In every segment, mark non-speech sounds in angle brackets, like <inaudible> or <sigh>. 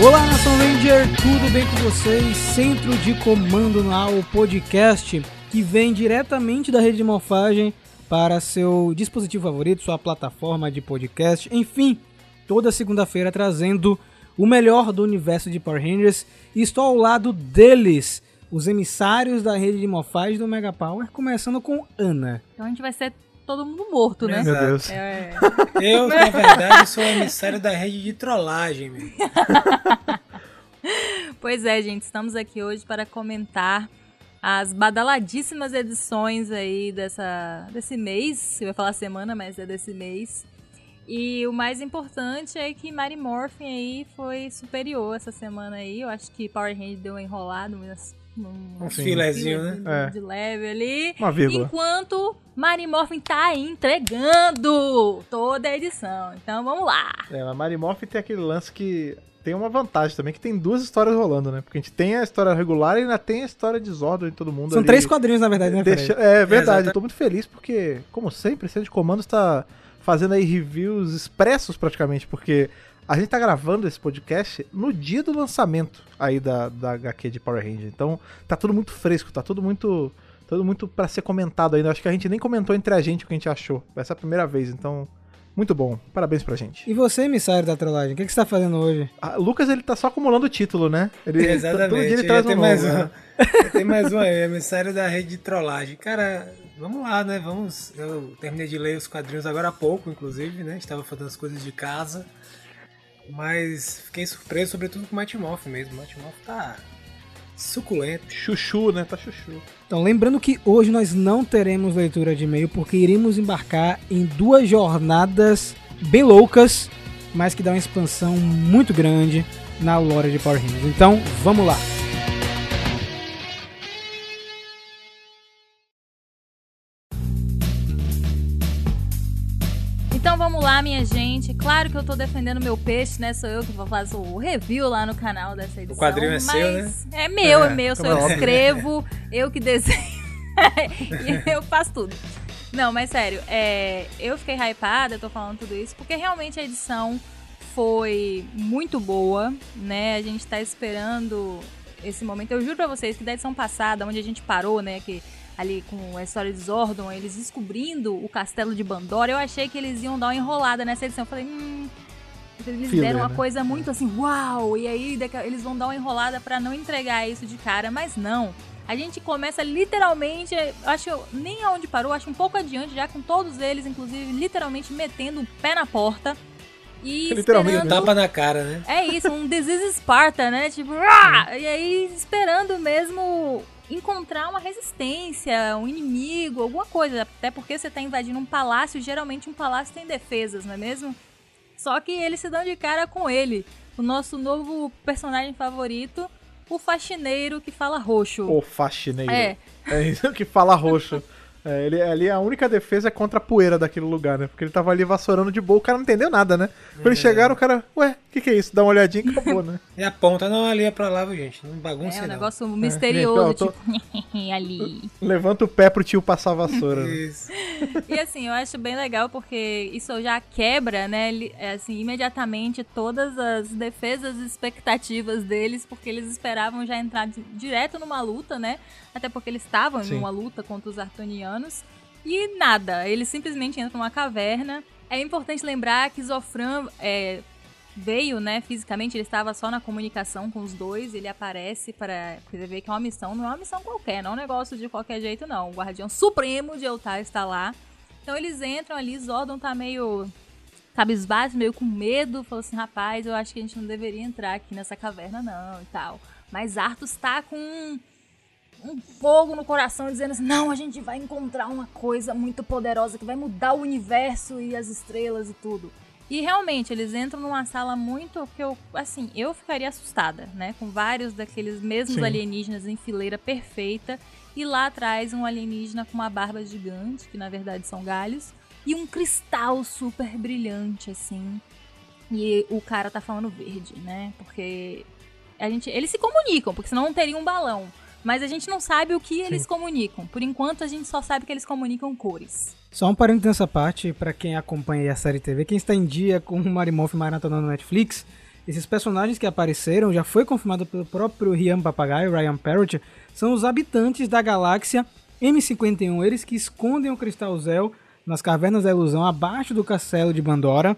Olá, Nação Ranger, tudo bem com vocês? Centro de Comando no podcast que vem diretamente da rede de morfagem para seu dispositivo favorito, sua plataforma de podcast, enfim, toda segunda-feira trazendo o melhor do universo de Power Rangers. E estou ao lado deles, os emissários da rede de morfagem do Mega Power, começando com Ana. Então a gente vai ser todo mundo morto, né? Meu Deus. É, Eu, na verdade, sou emissário da rede de trollagem, meu. <laughs> Pois é, gente, estamos aqui hoje para comentar as badaladíssimas edições aí dessa, desse mês. Eu ia falar semana, mas é desse mês. E o mais importante é que Mary Morphin aí foi superior essa semana aí. Eu acho que Power Hand deu uma enrolada, umas, um, Um filezinho, né? de, É. de leve ali. Uma vírgula. Enquanto Mary Morphin tá aí entregando toda a edição. Então vamos lá. É, a Morphin tem aquele lance que tem uma vantagem também, que tem duas histórias rolando, né? Porque a gente tem a história regular e ainda tem a história de Zordon e todo mundo São ali. três quadrinhos, na verdade, né, Deixa... É verdade, Exato. eu tô muito feliz porque, como sempre, o Centro de Comando está fazendo aí reviews expressos praticamente, porque a gente tá gravando esse podcast no dia do lançamento aí da, da HQ de Power Ranger. Então tá tudo muito fresco, tá tudo muito tudo muito pra ser comentado ainda. Acho que a gente nem comentou entre a gente o que a gente achou. Essa é a primeira vez, então muito bom. Parabéns pra gente. E você, emissário da trollagem, o que, que você tá fazendo hoje? Ah, Lucas, ele tá só acumulando o título, né? Ele, <laughs> Exatamente. Todo dia ele traz um tem novo, mais né? um. Tem mais um aí, emissário da rede de trollagem. Cara, vamos lá, né? Vamos. Eu terminei de ler os quadrinhos agora há pouco, inclusive, né? Estava fazendo as coisas de casa. Mas fiquei surpreso, sobretudo com o Mighty Morph mesmo. O Mighty Morph tá suculento. Chuchu, né? Tá chuchu. Então, lembrando que hoje nós não teremos leitura de e-mail porque iremos embarcar em duas jornadas bem loucas, mas que dá uma expansão muito grande na lore de Power Rangers. Então, vamos lá. Gente. Claro que eu tô defendendo meu peixe, né? Sou eu que vou fazer o review lá no canal dessa edição. quadrinho é seu, mas É meu, é, É, meu. Sou eu é que escrevo, eu que desenho. <laughs> e eu faço tudo. Não, mas sério, é, eu fiquei hypada, eu tô falando tudo isso, porque realmente a edição foi muito boa, né? A gente tá esperando esse momento. Eu juro pra vocês que da edição passada, onde a gente parou, né? Que ali com a história de Zordon, eles descobrindo o castelo de Bandora, eu achei que eles iam dar uma enrolada nessa edição. Eu falei, hum. Eles Filler, deram uma né? coisa muito assim, uau! E aí eles vão dar uma enrolada pra não entregar isso de cara, mas não. A gente começa literalmente, acho nem aonde parou, acho um pouco adiante já com todos eles, inclusive literalmente metendo o pé na porta e Literalmente, esperando Tapa na cara, né? é isso, um Disease Sparta, né? Tipo, "Ah!" e aí esperando mesmo encontrar uma resistência, um inimigo, alguma coisa. Até porque você tá invadindo um palácio, geralmente um palácio tem defesas, não é mesmo? Só que eles se dão de cara com ele, o nosso novo personagem favorito, o faxineiro que fala roxo. O faxineiro. É. É isso que fala roxo. <laughs> É, ele, ali a única defesa é contra a poeira daquele lugar, né? Porque ele tava ali vassourando de boa, o cara não entendeu nada, né? Quando eles chegaram, o cara, ué, o que, que é isso? Dá uma olhadinha e acabou, né? E <laughs> a ponta não ali é pra lá, gente? Não bagunça É um não. negócio misterioso, Gente, ó, eu tipo, <laughs> ali. Levanta o pé pro tio passar a vassoura. né? Isso. E assim, eu acho bem legal porque isso já quebra, né, é, assim, imediatamente todas as defesas e expectativas deles, porque eles esperavam já entrar di- direto numa luta, né? Até porque eles estavam Sim. em uma luta contra os artonianos. E nada, eles simplesmente entram numa caverna. É importante lembrar que Zofran é, veio, né, fisicamente, ele estava só na comunicação com os dois, ele aparece para você ver que é uma missão, não é uma missão qualquer, não é um negócio de qualquer jeito, não. O Guardião Supremo de Eltar está lá. Então eles entram ali, Zordon tá meio cabisbaixo, meio com medo, falou assim, rapaz, eu acho que a gente não deveria entrar aqui nessa caverna não e tal. Mas Arthur está com um, fogo no coração, dizendo assim, não, a gente vai encontrar uma coisa muito poderosa que vai mudar o universo e as estrelas e tudo. E realmente, eles entram numa sala muito que eu, assim, eu ficaria assustada, né? Com vários daqueles mesmos Sim. alienígenas em fileira perfeita. E lá atrás um alienígena com uma barba gigante, que na verdade são galhos, e um cristal super brilhante, assim. E o cara tá falando verde, né? Porque a gente, eles se comunicam, porque senão não teria um balão. Mas a gente não sabe o que eles comunicam. Por enquanto, a gente só sabe que eles comunicam cores. Só um parênteses nessa parte, pra quem acompanha a série TV, quem está em dia com o Marimoff maratonando no Netflix, esses personagens que apareceram, já foi confirmado pelo próprio Rian Papagaio, Ryan Parrott, são os habitantes da galáxia M51, eles que escondem o Cristal Zel nas cavernas da ilusão abaixo do castelo de Bandora.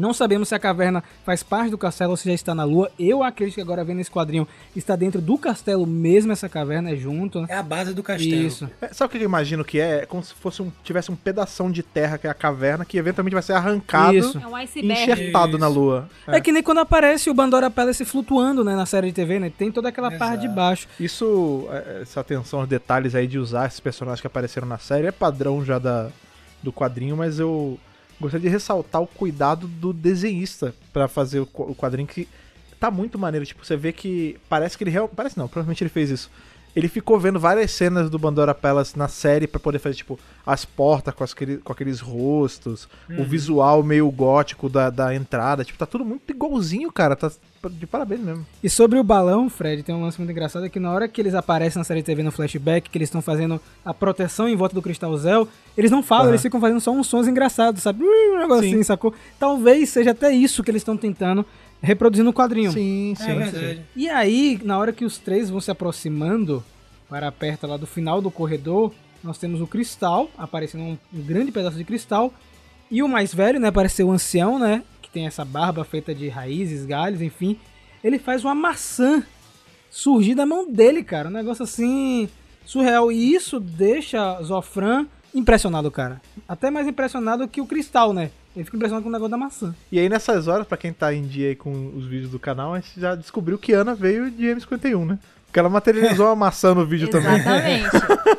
Não sabemos se a caverna faz parte do castelo ou se já está na lua. Eu acredito que agora vendo esse quadrinho está dentro do castelo mesmo essa caverna, é junto. né? É a base do castelo. Isso. É, sabe o que eu imagino que é? É como se fosse um, tivesse um pedação de terra, que é a caverna, que eventualmente vai ser arrancado Isso. É um iceberg. enxertado Isso. na lua. É. que nem quando aparece o Bandora Palace flutuando, né, na série de TV, né? Tem toda aquela parte de Exato. baixo. Isso, é, essa atenção aos detalhes aí de usar esses personagens que apareceram na série é padrão já da, do quadrinho, mas eu gostaria de ressaltar o cuidado do desenhista pra fazer o, qu- o quadrinho que tá muito maneiro. Tipo, você vê que parece que ele realmente. Parece não, provavelmente ele fez isso. Ele ficou vendo várias cenas do Bandora Palace na série pra poder fazer, tipo, as portas com, as- com aqueles rostos, o visual meio gótico da, da entrada. Tipo, tá tudo muito igualzinho, cara. Tá de parabéns mesmo. E sobre o balão, Fred, tem um lance muito engraçado é que na hora que eles aparecem na série de TV no flashback, que eles estão fazendo a proteção em volta do Cristal Zel, eles não falam, Aham. eles ficam fazendo só uns sons engraçados, sabe? Um negócio Sim. assim, sacou? Talvez seja até isso que eles estão tentando reproduzir no quadrinho. Sim, É verdade. E aí, na hora que os três vão se aproximando para perto lá do final do corredor, nós temos o cristal, aparecendo um, um grande pedaço de cristal, e o mais velho, né, parece ser o ancião, né, que tem essa barba feita de raízes, galhos, enfim, ele faz uma maçã surgir da mão dele, cara, um negócio assim surreal, e isso deixa Zofran impressionado, cara. Até mais impressionado que o cristal, né? Ele fica impressionado com o negócio da maçã. E aí nessas horas, pra quem tá em dia aí com os vídeos do canal, a gente já descobriu que Ana veio de M51, né? Porque ela materializou uma maçã no vídeo <laughs> também. Exatamente.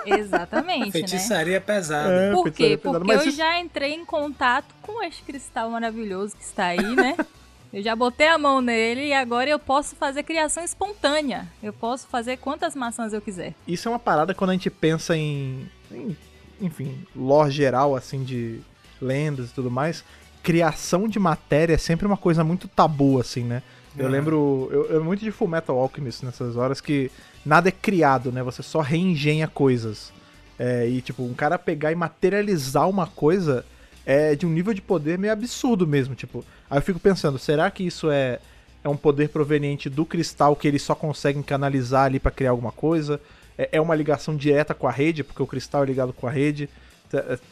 Exatamente, né? Feitiçaria pesada. É, Por quê? pesada. Porque Mas eu isso- já entrei em contato com este cristal maravilhoso que está aí, né? <laughs> Eu já botei a mão nele e agora eu posso fazer criação espontânea. Eu posso fazer quantas maçãs eu quiser. Isso é uma parada quando a gente pensa em, em, enfim, lore geral, assim, de lendas e tudo mais. Criação de matéria é sempre uma coisa muito tabu, assim, né? Eu lembro, eu, eu muito de Full Metal Alchemist nessas horas que nada é criado, né? Você só reengenha coisas. É, e, tipo, um cara pegar e materializar uma coisa é de um nível de poder meio absurdo mesmo, tipo. Aí eu fico pensando, será que isso é, é um poder proveniente do cristal que eles só conseguem canalizar ali pra criar alguma coisa? É, é uma ligação direta com a rede, porque o cristal é ligado com a rede?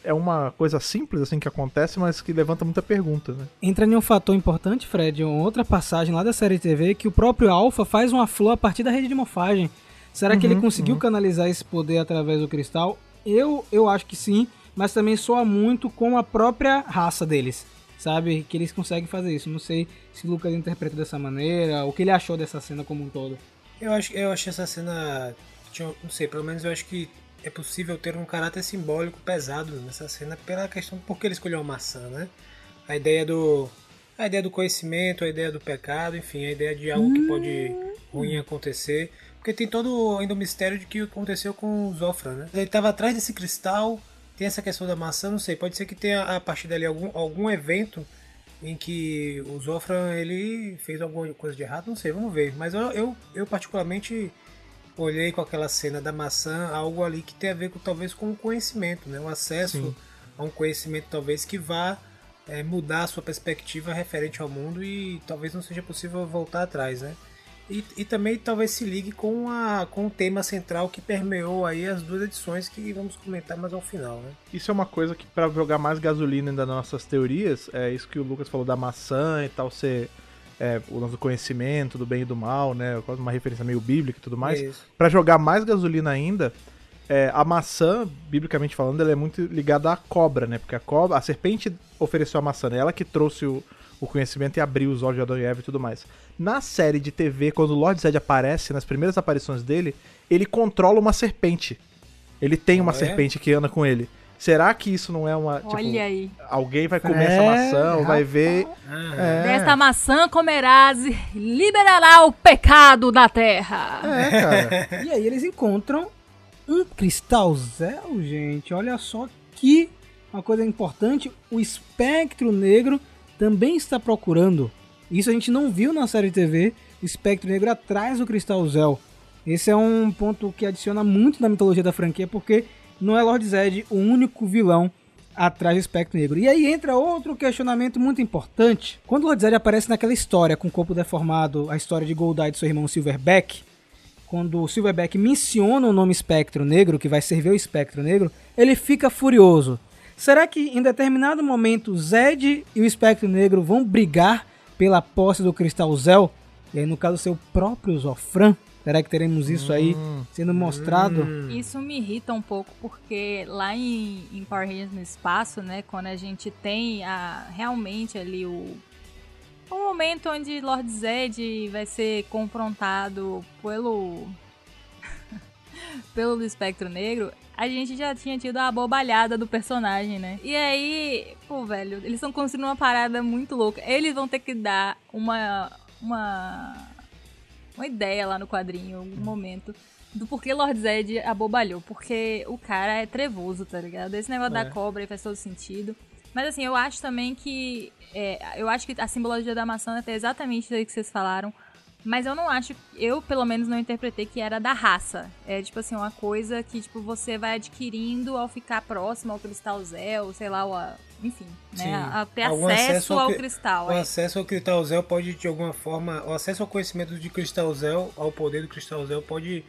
É- uma coisa simples assim que acontece, mas que levanta muita pergunta, né? Entra em um fator importante, Fred, uma outra passagem lá da série TV que o próprio Alpha faz uma flor a partir da rede de morfagem. Será que ele conseguiu canalizar esse poder através do cristal? Eu, eu acho que sim, mas também soa muito com a própria raça deles, sabe? Que eles conseguem fazer isso. Não sei se o Lucas interpreta dessa maneira, o que ele achou dessa cena como um todo. Eu acho, eu achei essa cena. tinha- Não sei, pelo menos eu acho que é possível ter um caráter simbólico pesado nessa cena pela questão de por que ele escolheu a maçã, né? A ideia do. A ideia do conhecimento, a ideia do pecado, enfim, a ideia de algo que pode ruim acontecer. Porque tem todo ainda o mistério de que aconteceu com o Zofran, né? Ele estava atrás desse cristal, tem essa questão da maçã, não sei, pode ser que tenha a partir dali algum, algum evento em que o Zofran ele fez alguma coisa de errado, não sei, vamos ver. Mas eu, eu, eu particularmente olhei com aquela cena da maçã algo ali que tem a ver com talvez com o conhecimento, né? Um acesso Sim. a um conhecimento talvez que vá é, mudar a sua perspectiva referente ao mundo e talvez não seja possível voltar atrás, né? E, e também talvez se ligue com, a, com o tema central que permeou aí as duas edições que vamos comentar mais ao final, né? Isso é uma coisa que, pra jogar mais gasolina ainda nas nossas teorias, é isso que o Lucas falou da maçã e tal, ser é, o lance do conhecimento, do bem e do mal, né? Quase uma referência meio bíblica e tudo mais. Pra jogar mais gasolina ainda, é, a maçã, biblicamente falando, ela é muito ligada à cobra, né? Porque a cobra, a serpente ofereceu a maçã, né? Ela que trouxe o, o conhecimento e abriu os olhos de Adão e Eva e tudo mais. Na série de TV, quando o Lord Zed aparece, nas primeiras aparições dele, ele controla uma serpente. Ele tem uma Ah, é? serpente que anda com ele. Será que isso não é uma. tipo, Olha aí. alguém vai comer essa É, maçã ou vai ver. Ah, É, Desta maçã comerás e liberará o pecado da terra. é, cara. <laughs> E aí eles encontram um cristalzel, gente. Olha só que uma coisa importante, o espectro negro também está procurando. Isso a gente não viu na série TV, o espectro negro atrás do cristalzel. Esse é um ponto que adiciona muito na mitologia da franquia, porque não é Lord Zed o único vilão atrás do espectro negro. E aí entra outro questionamento muito importante. Quando Lord Zed aparece naquela história com o corpo deformado, a história de Goldeye e seu irmão Silverback, quando o Silverback menciona o nome espectro negro, que vai servir o espectro negro, ele fica furioso. Será que em determinado momento Zed e o espectro negro vão brigar pela posse do Cristal Zel? E aí, no caso, seu próprio Zofran? Será que teremos isso aí sendo mostrado? Isso me irrita um pouco, porque lá em, em Power Rangers no espaço, né, quando a gente tem a, realmente ali o, o momento onde Lord Zed vai ser confrontado pelo <laughs> pelo espectro negro, a gente já tinha tido a bobalhada do personagem, né? E aí, pô, velho, eles estão construindo uma parada muito louca. Eles vão ter que dar uma uma uma ideia lá no quadrinho, um momento, do porquê Lord Zed abobalhou. Porque o cara é trevoso, tá ligado? Esse negócio É. da cobra faz todo sentido. Mas assim, eu acho também que. é, eu acho que a simbologia da maçã é até exatamente isso aí que vocês falaram. Mas eu não acho, eu pelo menos não interpretei que era da raça. É tipo assim, uma coisa que tipo você vai adquirindo ao ficar próximo ao cristal Zel, sei lá, o, a- enfim, Sim. né? A ter Algum acesso, acesso ao ao cri- cristal. O é. acesso ao Cristal Zel pode, de alguma forma, o acesso ao conhecimento de Cristal Zel, ao poder do Cristal Zel, pode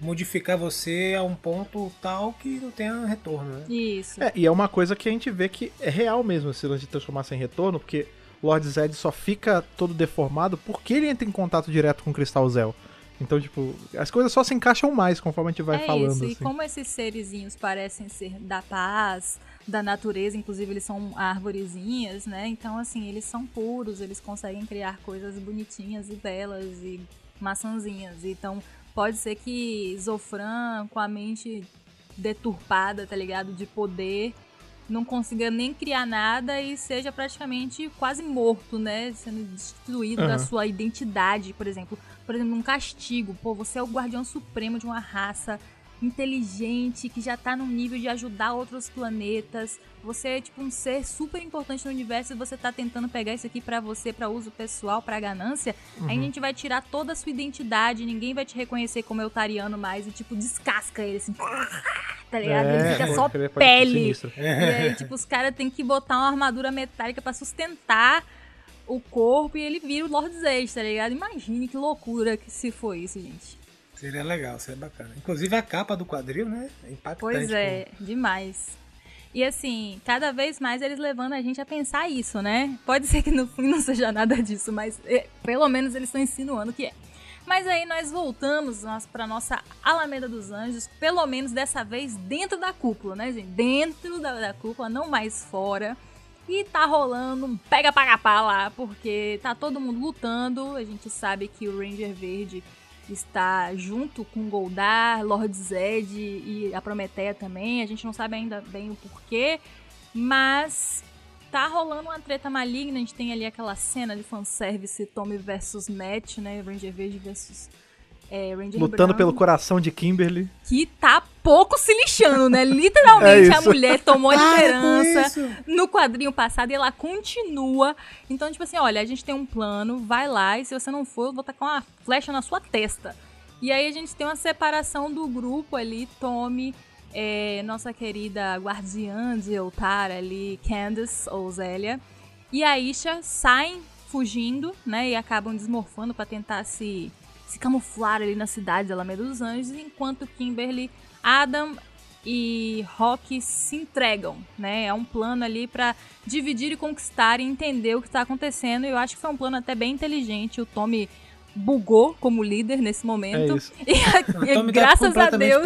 modificar você a um ponto tal que não tenha retorno, né? Isso. É, e é uma coisa que a gente vê que é real mesmo esse lance de transformar sem retorno, porque Lord Zed só fica todo deformado porque ele entra em contato direto com o Cristal Zel. Então, tipo, as coisas só se encaixam mais conforme a gente vai é falando. isso, e assim. como esses serizinhos parecem ser da paz, da natureza, inclusive eles são arvorezinhas, né? Então, assim, eles são puros, eles conseguem criar coisas bonitinhas e belas e maçãzinhas. Então, pode ser que Zofran, com a mente deturpada, tá ligado? De poder, não consiga nem criar nada e seja praticamente quase morto, né? Sendo destruído da Aham. sua identidade, por exemplo. Por exemplo, um castigo. Pô, você é o guardião supremo de uma raça inteligente, que já tá num nível de ajudar outros planetas. Você é tipo um ser super importante no universo e você tá tentando pegar isso aqui pra você, pra uso pessoal, pra ganância. Aí a gente vai tirar toda a sua identidade, ninguém vai te reconhecer como eutariano mais e tipo descasca ele assim. Tá ligado? ele fica só pele. E aí, tipo, os caras têm que botar uma armadura metálica pra sustentar o corpo e ele vira o Lord Zed, tá ligado? Imagine que loucura que se foi isso, gente. Seria legal, seria bacana. Inclusive a capa do quadril, né? É impactante. Pois é, demais. E assim, cada vez mais eles levando a gente a pensar isso, né? Pode ser que no fim não seja nada disso, mas é, pelo menos eles estão insinuando que é. Mas aí nós voltamos pra nossa Alameda dos Anjos, pelo menos dessa vez dentro da cúpula, né, gente? Dentro da, da cúpula, não mais fora. E tá rolando um pega para pá lá, porque tá todo mundo lutando. A gente sabe que o Ranger Verde está junto com Goldar, Lord Zed e a Prometeia também. A gente não sabe ainda bem o porquê, mas tá rolando uma treta maligna. A gente tem ali aquela cena de fanservice Tommy versus Matt, né? Ranger Verde versus é, Lutando Branco, pelo coração de Kimberly. Que tá pouco se lixando, né? Literalmente <laughs> É a mulher tomou a Para liderança no quadrinho passado e ela continua. Então, tipo assim, olha, a gente tem um plano, vai lá e se você não for, eu vou tacar uma flecha na sua testa. E aí a gente tem uma separação do grupo ali, Tommy, é, nossa querida guardiã de Eltar ali, Candace ou Zélia, e a Isha saem fugindo, né, e acabam desmorfando pra tentar se, se camuflar ali na cidade de Alameda dos Anjos, enquanto Kimberly, Adam e Rock se entregam, né? É um plano ali pra dividir e conquistar e entender o que tá acontecendo. E eu acho que foi um plano até bem inteligente. O Tommy bugou como líder nesse momento. É isso. <laughs> E, a- e tá graças a completamente Deus.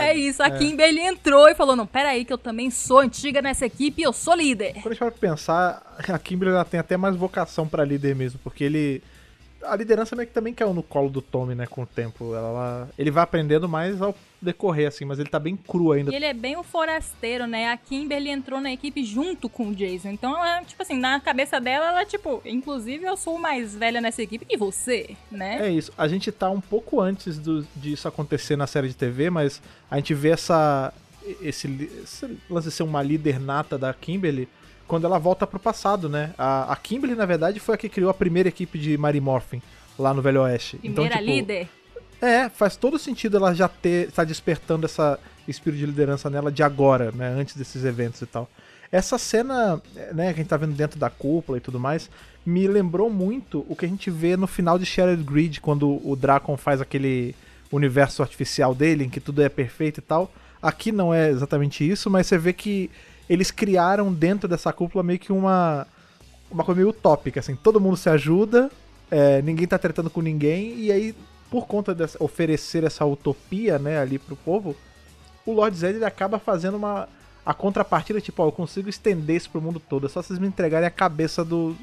É isso, a Kimberly entrou e falou: Não, peraí, que eu também sou antiga nessa equipe e eu sou líder. Quando a gente vai pensar, a Kimberly ela tem até mais vocação pra líder mesmo, porque ele. A liderança meio que também caiu no colo do Tommy, né, com o tempo. Ela, ela- ele vai aprendendo mais ao decorrer, assim, mas ele tá bem cru ainda. E ele é bem um forasteiro, né? A Kimberly entrou na equipe junto com o Jason. Então, ela, tipo assim, na cabeça dela, ela, tipo, inclusive eu sou mais velha nessa equipe que você, né? É isso. A gente tá um pouco antes do- disso acontecer na série de TV, mas a gente vê essa. Esse, esse lance de ser uma líder nata da Kimberly quando ela volta pro passado, né? A, a Kimberly, na verdade, foi a que criou a primeira equipe de Mary Morphin lá no Velho Oeste. Primeira então, tipo, líder. É, faz todo sentido ela já ter. tá despertando essa espírito de liderança nela de agora, né? Antes desses eventos e tal. Essa cena, né, que a gente tá vendo dentro da cúpula e tudo mais, me lembrou muito o que a gente vê no final de Shattered Grid, quando o Dracon faz aquele universo artificial dele, em que tudo é perfeito e tal. Aqui não é exatamente isso, mas você vê que eles criaram dentro dessa cúpula meio que uma, uma coisa meio utópica, assim, todo mundo se ajuda, é, ninguém tá tratando com ninguém, e aí, por conta de oferecer essa utopia, né, ali pro povo, o Lord Zed ele acaba fazendo uma. A contrapartida, tipo, ó, eu consigo estender isso pro mundo todo. É só vocês me entregarem a cabeça do.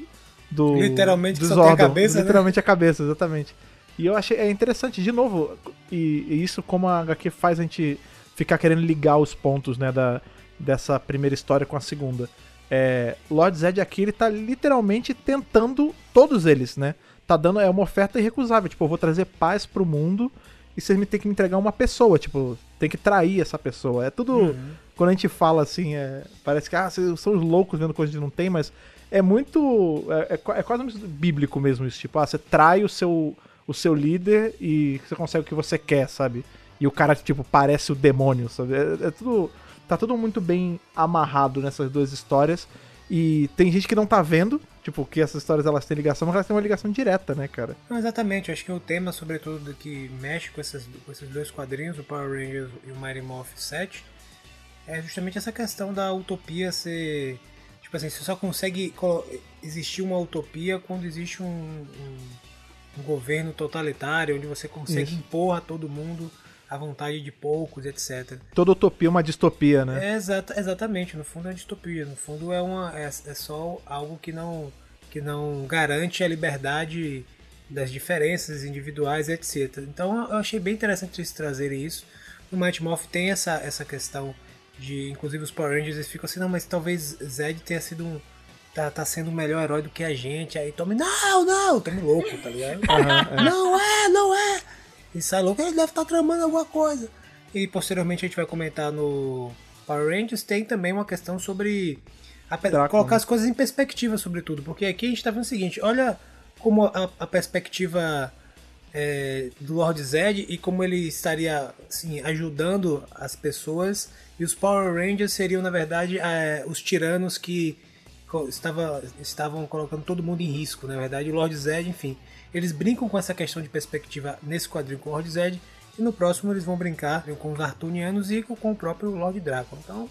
do Literalmente do só tem a cabeça, né? Literalmente a cabeça, exatamente. E eu achei é interessante, de novo, e, e isso como a HQ faz a gente ficar querendo ligar os pontos, né, da, dessa primeira história com a segunda. É, Lord Zed aqui, ele tá literalmente tentando todos eles, né? Tá dando, é uma oferta irrecusável, tipo, eu vou trazer paz pro mundo e vocês me tem que me entregar uma pessoa, tipo, tem que trair essa pessoa. É tudo, Uhum. quando a gente fala assim, é, parece que, ah, vocês são os loucos vendo coisas que não tem, mas é muito, é, é, é quase bíblico mesmo isso, tipo, ah, você trai o seu, o seu líder e você consegue o que você quer, sabe? E o cara, tipo, parece o demônio, sabe? É, é tudo, tá tudo muito bem amarrado nessas duas histórias. E tem gente que não tá vendo, tipo, que essas histórias elas têm ligação, mas elas têm uma ligação direta, né, cara? Não, exatamente, acho que o tema, sobretudo, que mexe com, essas, com esses dois quadrinhos, o Power Rangers e o Mighty Morphin 7, é justamente essa questão da utopia ser. Tipo assim, você só consegue existir uma utopia quando existe um, um- um governo totalitário, onde você consegue Isso. impor a todo mundo a vontade de poucos, etc. Toda utopia é uma distopia, né? É exata, exatamente, no fundo é uma distopia, no fundo é, uma, é, é só algo que não, que não garante a liberdade das diferenças individuais, etc. Então eu achei bem interessante eles trazerem isso. No Mighty Morph tem essa, essa questão de, inclusive os Power Rangers eles ficam assim, não, mas talvez Zed tenha sido um, tá, tá sendo um melhor herói do que a gente, aí Tommy, não, não, Tommy louco, tá ligado? Não é, não é! E sai louco, ele deve estar tramando alguma coisa. E posteriormente a gente vai comentar no Power Rangers, tem também uma questão sobre a Drácula, colocar né? as coisas em perspectiva, sobretudo. Porque aqui a gente tá vendo o seguinte, olha como a, a perspectiva é, do Lord Zed e como ele estaria assim, ajudando as pessoas. E os Power Rangers seriam, na verdade, é, os tiranos que estava, estavam colocando todo mundo em risco. Na verdade, o Lord Zed, enfim. Eles brincam com essa questão de perspectiva nesse quadrinho com o Lord Zed. E no próximo eles vão brincar com os Artunianos e com, o próprio Lord Draco. Então,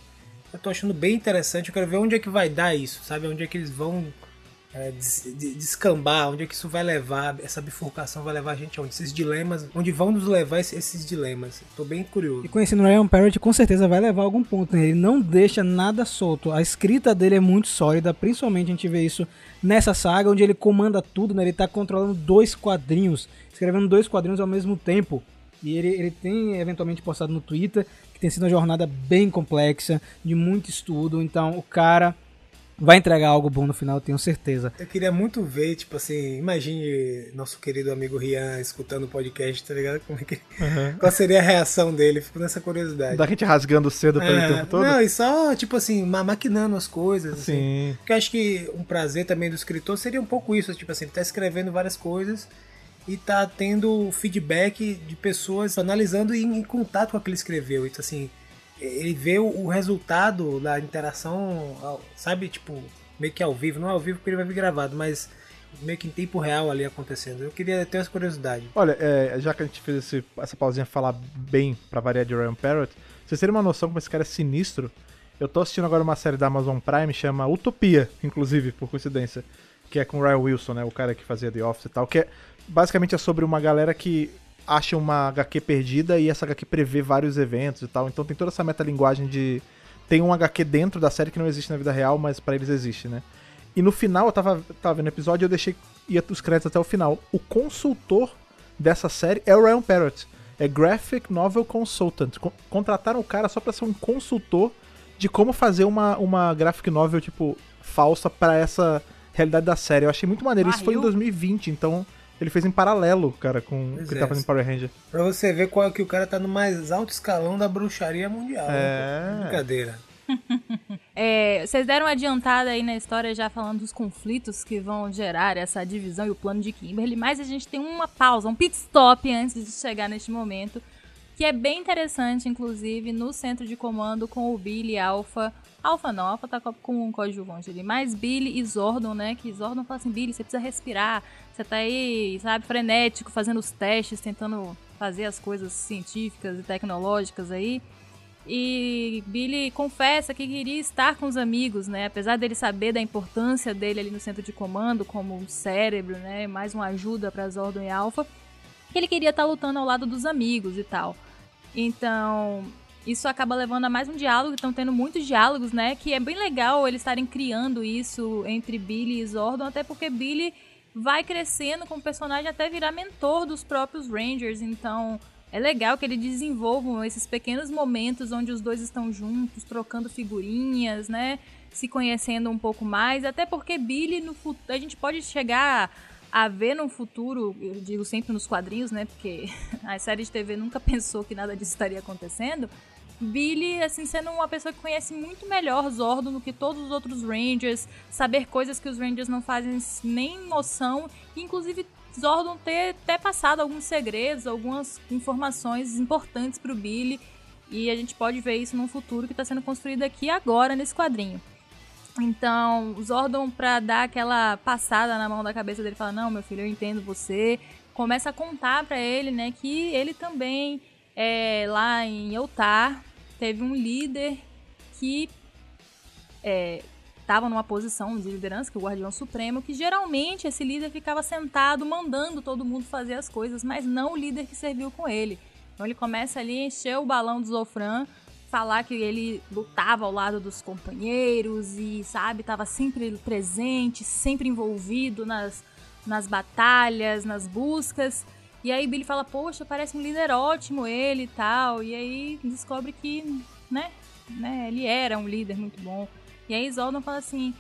eu tô achando bem interessante. Eu quero ver onde é que vai dar isso, sabe? Onde é que eles vão é, des- de- descambar, onde é que isso vai levar, essa bifurcação vai levar a gente aonde? Esses dilemas, onde vão nos levar esse- esses dilemas? Tô bem curioso. E conhecendo o Ryan Parrott, com certeza vai levar a algum ponto. Né? Ele não deixa nada solto. A escrita dele é muito sólida, principalmente a gente vê isso nessa saga, onde ele comanda tudo, né? Ele tá controlando dois quadrinhos, escrevendo dois quadrinhos ao mesmo tempo. E ele, ele tem eventualmente postado no Twitter que tem sido uma jornada bem complexa, de muito estudo. Então o cara vai entregar algo bom no final, eu tenho certeza. Eu queria muito ver, tipo assim, imagine nosso querido amigo Rian escutando o podcast, tá ligado? Como é que, <laughs> Qual seria a reação dele? Fico nessa curiosidade. Da gente rasgando cedo pelo É, tempo todo? Não, e só, tipo assim, ma- maquinando as coisas. assim. Sim. Porque eu acho que um prazer também do escritor seria um pouco isso, tipo assim, ele tá escrevendo várias coisas e tá tendo feedback de pessoas analisando e em contato com aquilo que ele escreveu. Então assim, ele vê o, resultado da interação, sabe, tipo, meio que ao vivo, não é ao vivo porque ele vai vir gravado, mas meio que em tempo real ali acontecendo. Eu queria ter essa curiosidade. Olha, é, já que a gente fez esse- essa pausinha falar bem pra variar de Ryan Parrott, vocês terem uma noção como esse cara é sinistro, eu tô assistindo agora uma série da Amazon Prime, chama Utopia, inclusive, por coincidência, que é com o Ryan Wilson, né, o cara que fazia The Office e tal, que é, basicamente é sobre uma galera que acha uma HQ perdida e essa HQ prevê vários eventos e tal, então tem toda essa metalinguagem de... Tem um HQ dentro da série que não existe na vida real, mas pra eles existe, né? E no final, eu tava, tava vendo o episódio e eu deixei ia os créditos até o final. O consultor dessa série é o Ryan Parrott. É Graphic Novel Consultant. Con- contrataram o cara só pra ser um consultor de como fazer uma, uma graphic novel, tipo, falsa pra essa realidade da série. Eu achei muito maneiro. Isso foi em Barril. 2020, então ele fez em paralelo, cara, com o Pois que ele é. tá fazendo em Power Ranger. Pra você ver qual que o cara tá no mais alto escalão da bruxaria mundial. né? É. Brincadeira. <laughs> É, vocês deram uma adiantada aí na história já falando dos conflitos que vão gerar essa divisão e o plano de Kimberly, mas a gente tem uma pausa, um pit stop antes de chegar neste momento, que é bem interessante, inclusive, no centro de comando com o Billy Alpha Alpha não, Alpha tá com um coadjuvante ali. Mas Billy e Zordon, né? Que Zordon fala assim, Billy, você precisa respirar. Você tá aí, sabe, frenético, fazendo os testes, tentando fazer as coisas científicas e tecnológicas aí. E Billy confessa que queria estar com os amigos, né? Apesar dele saber da importância dele ali no centro de comando, como um cérebro, né? Mais uma ajuda para Zordon e Alpha. Que ele queria estar lutando ao lado dos amigos e tal. Então, isso acaba levando a mais um diálogo, estão tendo muitos diálogos, né? Que é bem legal eles estarem criando isso entre Billy e Zordon, até porque Billy vai crescendo como personagem até virar mentor dos próprios Rangers, então é legal que eles desenvolvam esses pequenos momentos onde os dois estão juntos, trocando figurinhas, né? Se conhecendo um pouco mais, até porque Billy no futuro. A gente pode chegar a ver no futuro, eu digo sempre nos quadrinhos, né? Porque <laughs> a série de TV nunca <laughs> pensou que nada disso estaria acontecendo. Billy, assim, sendo uma pessoa que conhece muito melhor Zordon do que todos os outros Rangers, saber coisas que os Rangers não fazem nem noção, inclusive Zordon ter até passado alguns segredos, algumas informações importantes para o Billy, e a gente pode ver isso num futuro que está sendo construído aqui agora nesse quadrinho. Então, Zordon, para dar aquela passada na mão da cabeça dele, fala: Não, meu filho, eu entendo você. Começa a contar para ele, né, que ele também é lá em Eutar teve um líder que estava é, numa posição de liderança, que é o Guardião Supremo, que geralmente esse líder ficava sentado mandando todo mundo fazer as coisas, mas não o líder que serviu com ele. Então ele começa ali a encher o balão do Zofran, falar que ele lutava ao lado dos companheiros e, sabe, estava sempre presente, sempre envolvido nas, nas batalhas, nas buscas. E aí Billy fala, poxa, parece um líder ótimo ele e tal. E aí descobre que, né, né, ele era um líder muito bom. E aí Zordon fala assim,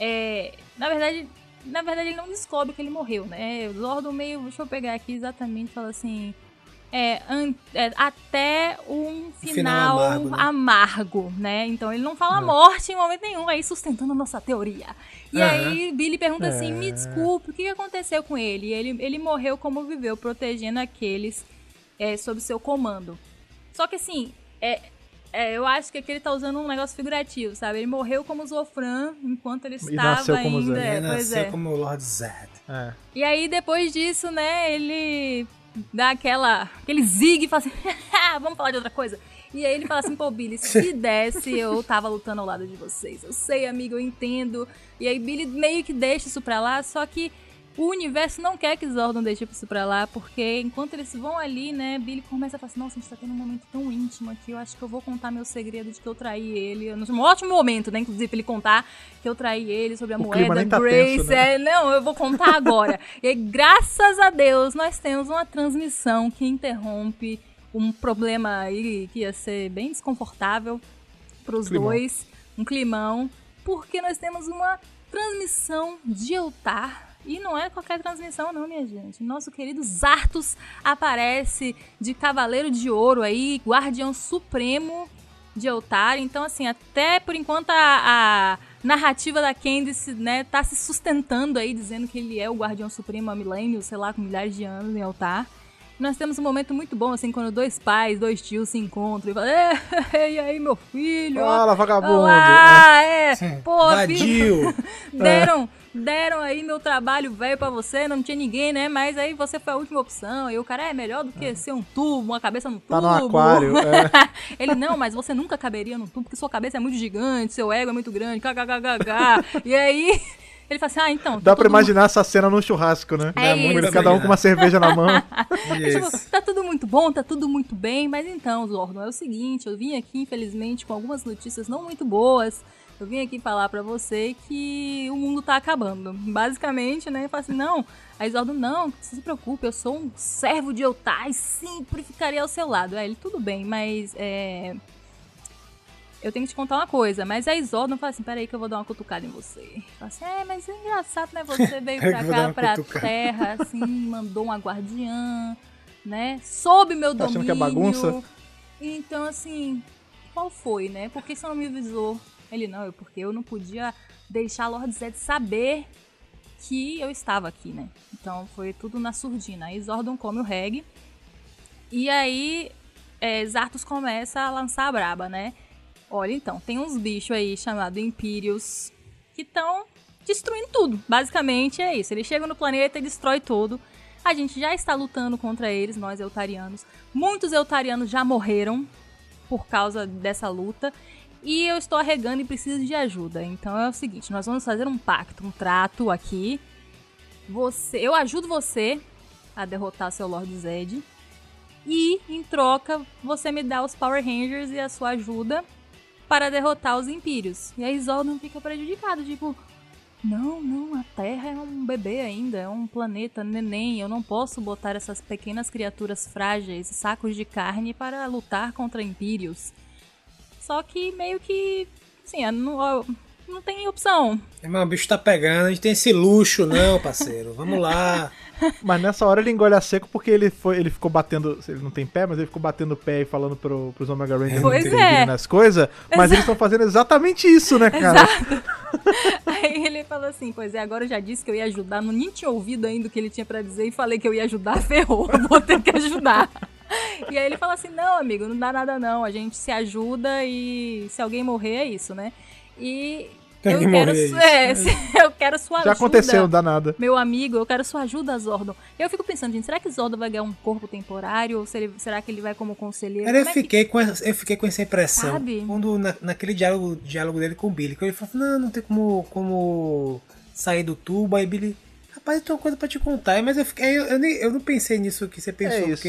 é, na verdade, na verdade ele não descobre que ele morreu, né? Zordon meio, deixa eu pegar aqui exatamente, fala assim, é, é, até um final, final amargo, né? amargo, né? Então ele não fala é. morte em momento nenhum, aí sustentando a nossa teoria. E uhum. aí Billy pergunta assim: me é. desculpe, o que aconteceu com ele? ele? Ele morreu como viveu, protegendo aqueles é, sob seu comando. Só que assim, eu acho que aqui ele tá usando um negócio figurativo, sabe? Ele morreu como Zofran enquanto ele estava nasceu como ainda. Zed. Ele nasceu é. como Lord Zed. É. E aí, depois disso, né, ele dá aquela, aquele zig e fala assim, <laughs> vamos falar de outra coisa. E aí ele fala assim, pô, Billy, se <laughs> desse, eu tava lutando ao lado de vocês. Eu sei, amigo, eu entendo. E aí Billy meio que deixa isso pra lá, só que o universo não quer que Zordon deixe isso pra lá, porque enquanto eles vão ali, né, Billy começa a falar assim, nossa, a gente tá tendo um momento tão íntimo aqui, eu acho que eu vou contar meu segredo de que eu traí ele. Um ótimo momento, né, inclusive, pra ele contar que eu traí ele sobre a o moeda tá Grace. Tenso, né? é, não, eu vou contar agora. <laughs> e graças a Deus, nós temos uma transmissão que interrompe um problema aí que ia ser bem desconfortável pros climão. dois, um climão, porque nós temos uma transmissão de altar e não é qualquer transmissão, não, minha gente. Nosso querido Zartos aparece de Cavaleiro de Ouro aí, Guardião Supremo de Altar. Então, assim, até por enquanto a, a narrativa da Candice, né, tá se sustentando aí, dizendo que ele é o Guardião Supremo há milênios, sei lá, com milhares de anos em Altar. Nós temos um momento muito bom, assim, quando dois pais, dois tios se encontram e falam, e aí, meu filho? Fala, vagabundo! Olá, é, Sim. pô, Vadio. <laughs> deram deram aí meu trabalho velho para você, não tinha ninguém, né? Mas aí você foi a última opção. E o cara é melhor do que é. ser um tubo, uma cabeça no tubo. Tá no aquário. <laughs> É. Ele, não, mas você nunca caberia no tubo, porque sua cabeça é muito gigante, seu ego é muito grande, kkkk. e aí. Ele fala assim, ah, então. Tá Dá pra imaginar muito... essa cena no churrasco, né? É, é muito cada um com uma cerveja na mão. <laughs> tipo, tá tudo muito bom, tá tudo muito bem, mas então, Zordon, é o seguinte, eu vim aqui, infelizmente, com algumas notícias não muito boas. Eu vim aqui falar para você que o mundo tá acabando. Basicamente, né? Eu falo assim, não. A Isoldo, não, não se preocupe, eu sou um servo de Eutai, sempre ficaria ao seu lado. É, ele, tudo bem, mas é... Eu tenho que te contar uma coisa, mas a Isoldo fala assim, peraí que eu vou dar uma cutucada em você. Fala assim, é, mas é engraçado, né? Você <laughs> veio pra cá, pra cutucada. terra, assim, mandou uma guardiã, né? Sob meu tá domínio. Achando que é bagunça? Então, assim, qual foi, né? Por que você não me avisou? Ele, não, porque eu não podia deixar Lord Zed saber que eu estava aqui, né? Então foi tudo na surdina. Aí Zordon come o reggae. E aí é, Zartos começa a lançar a braba, né? Olha, então, tem uns bichos aí chamados Imperios que estão destruindo tudo. Basicamente é isso. Eles chegam no planeta e destrói tudo. A gente já está lutando contra eles, nós eutarianos. Muitos eutarianos já morreram por causa dessa luta. E eu estou arregando e preciso de ajuda. Então é o seguinte, nós vamos fazer um pacto, um trato aqui. Você, eu ajudo você a derrotar seu Lord Zed. E em troca, você me dá os Power Rangers e a sua ajuda para derrotar os Impérios. E aí Zordon fica prejudicado, tipo, não, não, a Terra é um bebê ainda, é um planeta neném. Eu não posso botar essas pequenas criaturas frágeis, sacos de carne, para lutar contra Impérios. Só que meio que. Assim, não, não tem opção. Irmão, o bicho tá pegando, a gente tem esse luxo, não, parceiro. Vamos lá. <laughs> Mas nessa hora ele engole a seco porque ele, foi, ele ficou batendo. Ele não tem pé, mas ele ficou batendo o pé e falando pro, pros Omega Rangers Pois intervirem é. nas coisas. Mas eles estão fazendo exatamente isso, né, cara? Exato. <laughs> Aí ele falou assim: Pois é, agora eu já disse que eu ia ajudar, não nem tinha ouvido ainda o que ele tinha pra dizer e falei que eu ia ajudar, <laughs> ferrou, eu vou ter que ajudar. <laughs> E aí ele fala assim: Não, amigo, não dá nada não, a gente se ajuda e se alguém morrer é isso, né? E eu quero, é é, <laughs> eu quero sua Já ajuda. aconteceu, não dá nada. Meu amigo, eu quero sua ajuda, Zordon. Eu fico pensando, gente, será que Zordon vai ganhar um corpo temporário? Ou se ele- será que ele vai como conselheiro? Cara, eu Como é que- fiquei, com essa, eu fiquei com essa impressão. Sabe? Quando na- naquele diálogo, diálogo dele com o Billy, que ele falou: Não, não tem como, como sair do tubo. Aí Billy, rapaz, eu tenho uma coisa pra te contar. Mas eu, fiquei, eu, eu, nem, eu não pensei nisso que você pensou, É isso.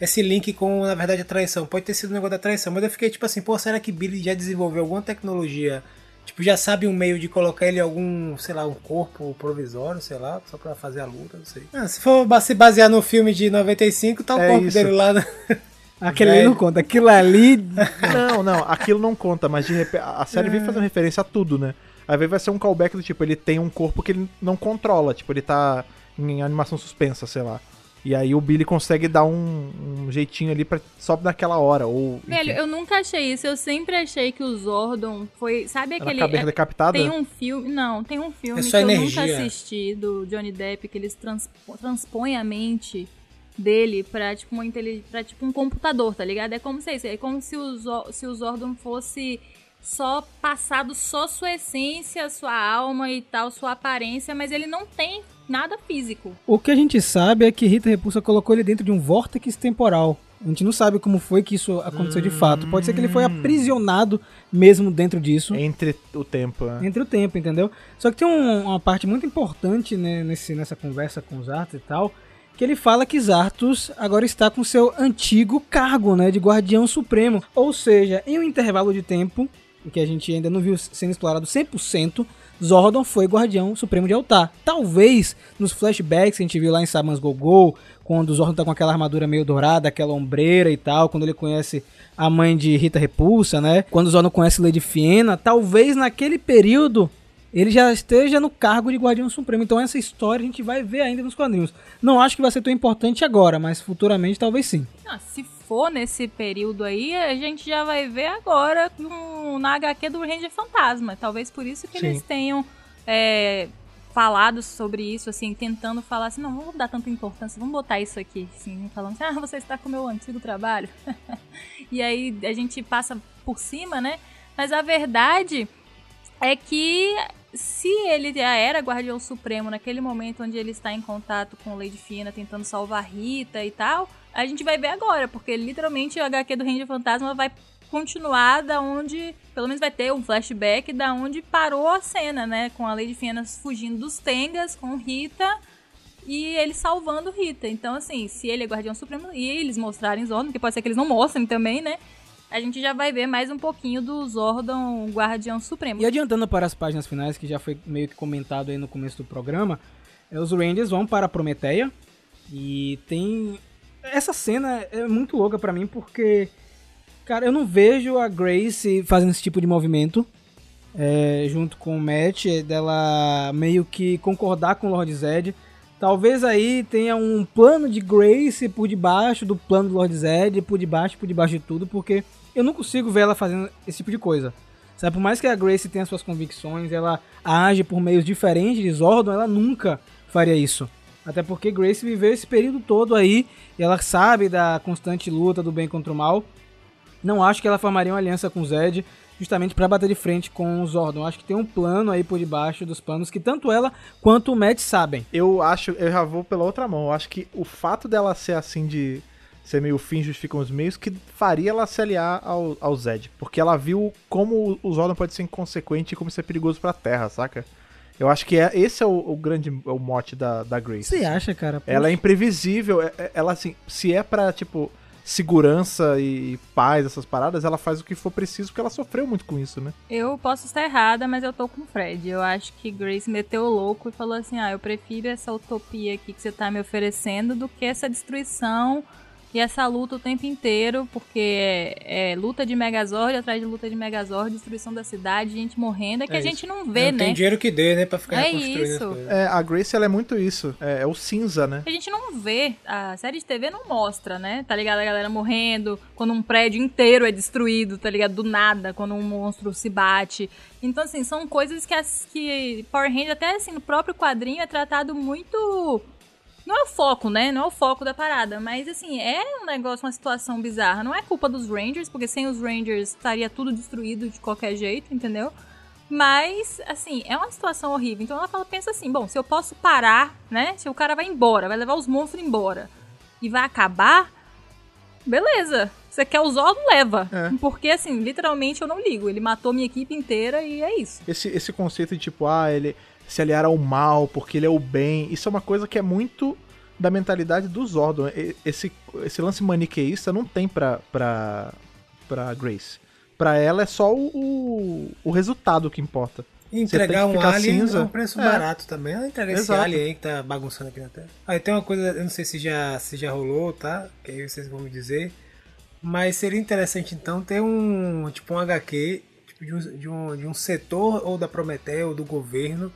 Esse link com, na verdade, a traição. Pode ter sido um negócio da traição, mas eu fiquei tipo assim: Pô, será que Billy já desenvolveu alguma tecnologia? Tipo, já sabe um meio de colocar ele em algum, sei lá, um corpo provisório, sei lá, só pra fazer a luta, não sei. Ah, se for se basear no filme de 95, tá o É corpo isso. dele lá. né? <laughs> Aquele ali não conta. Aquilo ali. <laughs> Não, não, aquilo não conta, mas de repente. A série É. vem fazendo referência a tudo, né? Aí vai ser um callback do tipo, ele tem um corpo que ele não controla, tipo, ele tá em animação suspensa, sei lá. E aí o Billy consegue dar um, um jeitinho ali pra só naquela hora, ou. enfim, Velho, eu nunca achei isso. Eu sempre achei que o Zordon foi. Sabe aquele. cabeça é- decapitada. tem um filme. Não, tem um filme É que só eu energia. nunca assisti do Johnny Depp, que eles trans, transpõem a mente dele pra tipo, uma pra, tipo um computador, tá ligado? É como se, é como se o, se o Zordon fosse só passado só sua essência, sua alma e tal, sua aparência, mas ele não tem nada físico. O que a gente sabe é que Rita Repulsa colocou ele dentro de um vórtex temporal. A gente não sabe como foi que isso aconteceu de fato. Pode ser que ele foi aprisionado mesmo dentro disso. Entre o tempo. né? Entre o tempo, entendeu? Só que tem um- uma parte muito importante né, nesse, nessa conversa com os Zartos e tal, que ele fala que Zartos agora está com seu antigo cargo, né, de Guardião Supremo. Ou seja, em um intervalo de tempo, em que a gente ainda não viu sendo explorado 100%, Zordon foi Guardião Supremo de Altar. Talvez nos flashbacks que a gente viu lá em Saban's Gogol, quando o Zordon tá com aquela armadura meio dourada, aquela ombreira e tal, quando ele conhece a mãe de Rita Repulsa, né? Quando o Zordon conhece Lady Fiena, talvez naquele período ele já esteja no cargo de Guardião Supremo. Então essa história a gente vai ver ainda nos quadrinhos. Não acho que vai ser tão importante agora, mas futuramente talvez sim. Ah, se for nesse período aí, a gente já vai ver agora no, na HQ do Ranger Fantasma. Talvez por isso que Sim. eles tenham é, falado sobre isso, assim, tentando falar assim, não, vamos dar tanta importância, vamos botar isso aqui, assim, falando assim, ah, você está com o meu antigo trabalho. <laughs> e aí a gente passa por cima, né? Mas a verdade é que ele já era Guardião Supremo naquele momento onde ele está em contato com Lady Fina, tentando salvar Rita e tal, a gente vai ver agora, porque literalmente o HQ do Ranger Fantasma vai continuar da onde, pelo menos vai ter um flashback da onde parou a cena, né, com a Lady Fina fugindo dos Tengas com Rita e ele salvando Rita. Então assim, se ele é Guardião Supremo e eles mostrarem Zordon, que pode ser que eles não mostrem também, né? A gente já vai ver mais um pouquinho do Zordon Guardião Supremo. E adiantando para as páginas finais, que já foi meio que comentado aí no começo do programa, é, os Rangers vão para Prometeia e tem essa cena é muito louca pra mim porque cara, eu não vejo a Grace fazendo esse tipo de movimento. é, junto com o Matt, é, dela meio que concordar com o Lord Zed. Talvez aí tenha um plano de Grace por debaixo do plano do Lord Zed, por debaixo, por debaixo de tudo, porque eu não consigo ver ela fazendo esse tipo de coisa. Sabe, por mais que a Grace tenha suas convicções, ela age por meios diferentes de Zordon, ela nunca faria isso. Até porque Grace viveu esse período todo aí, e ela sabe da constante luta do bem contra o mal. Não acho que ela formaria uma aliança com Zed. justamente pra bater de frente com o Zordon. Acho que tem um plano aí por debaixo dos panos que tanto ela quanto o Matt sabem. Eu acho, eu já vou pela outra mão. Eu acho que o fato dela ser assim de meio fim justificam os meios que faria ela se aliar ao, ao Zed. Porque ela viu como o Zordon pode ser inconsequente e como isso é perigoso pra Terra, saca? Eu acho que é, esse é o, o grande o mote da, da Grace. Você assim. acha, cara? Ela é Poxa. imprevisível. é- é- Ela, assim, se é pra, tipo, segurança e paz, essas paradas, ela faz o que for preciso, porque ela sofreu muito com isso, né? Eu posso estar errada, mas eu tô com o Fred. Eu acho que Grace meteu o louco e falou assim: ah, eu prefiro essa utopia aqui que você tá me oferecendo do que essa destruição e essa luta o tempo inteiro, porque é, é luta de Megazord atrás de luta de Megazord, destruição da cidade, gente morrendo, é que É a isso. gente não vê, não né? tem dinheiro que dê, né? Pra ficar É isso. É, a Grace, ela é muito isso. É, é o cinza, né? A gente não vê, a série de TV não mostra, né? Tá ligado? A galera morrendo, quando um prédio inteiro é destruído, tá ligado? Do nada, quando um monstro se bate. Então, assim, são coisas que, as, que Power Rangers, até assim, no próprio quadrinho é tratado muito. Não é o foco, né? Não é o foco da parada. Mas, assim, é um negócio, uma situação bizarra. Não é culpa dos Rangers, porque sem os Rangers estaria tudo destruído de qualquer jeito, entendeu? Mas, assim, é uma situação horrível. Então ela fala, pensa assim, bom, se eu posso parar, né? Se o cara vai embora, vai levar os monstros embora e vai acabar, beleza. Você quer o Zordon, leva. É. Porque, assim, literalmente eu não ligo. Ele matou minha equipe inteira e é isso. Esse, esse conceito de, tipo, ah, ele se aliar ao mal porque ele é o bem, isso é uma coisa que é muito da mentalidade do Zordon. Esse, esse lance maniqueísta não tem pra, pra, pra Grace. Pra ela é só o, o, o resultado que importa. E entregar que um alien cinza. é um preço É. barato também. Ela entrega esse Exato. alien aí que tá bagunçando aqui na Terra. Aí tem uma coisa, eu não sei se já, se já rolou, tá? Que aí vocês vão me dizer. Mas seria interessante então ter um tipo um HQ tipo, de, um, de, um, de um setor ou da Prometeia ou do governo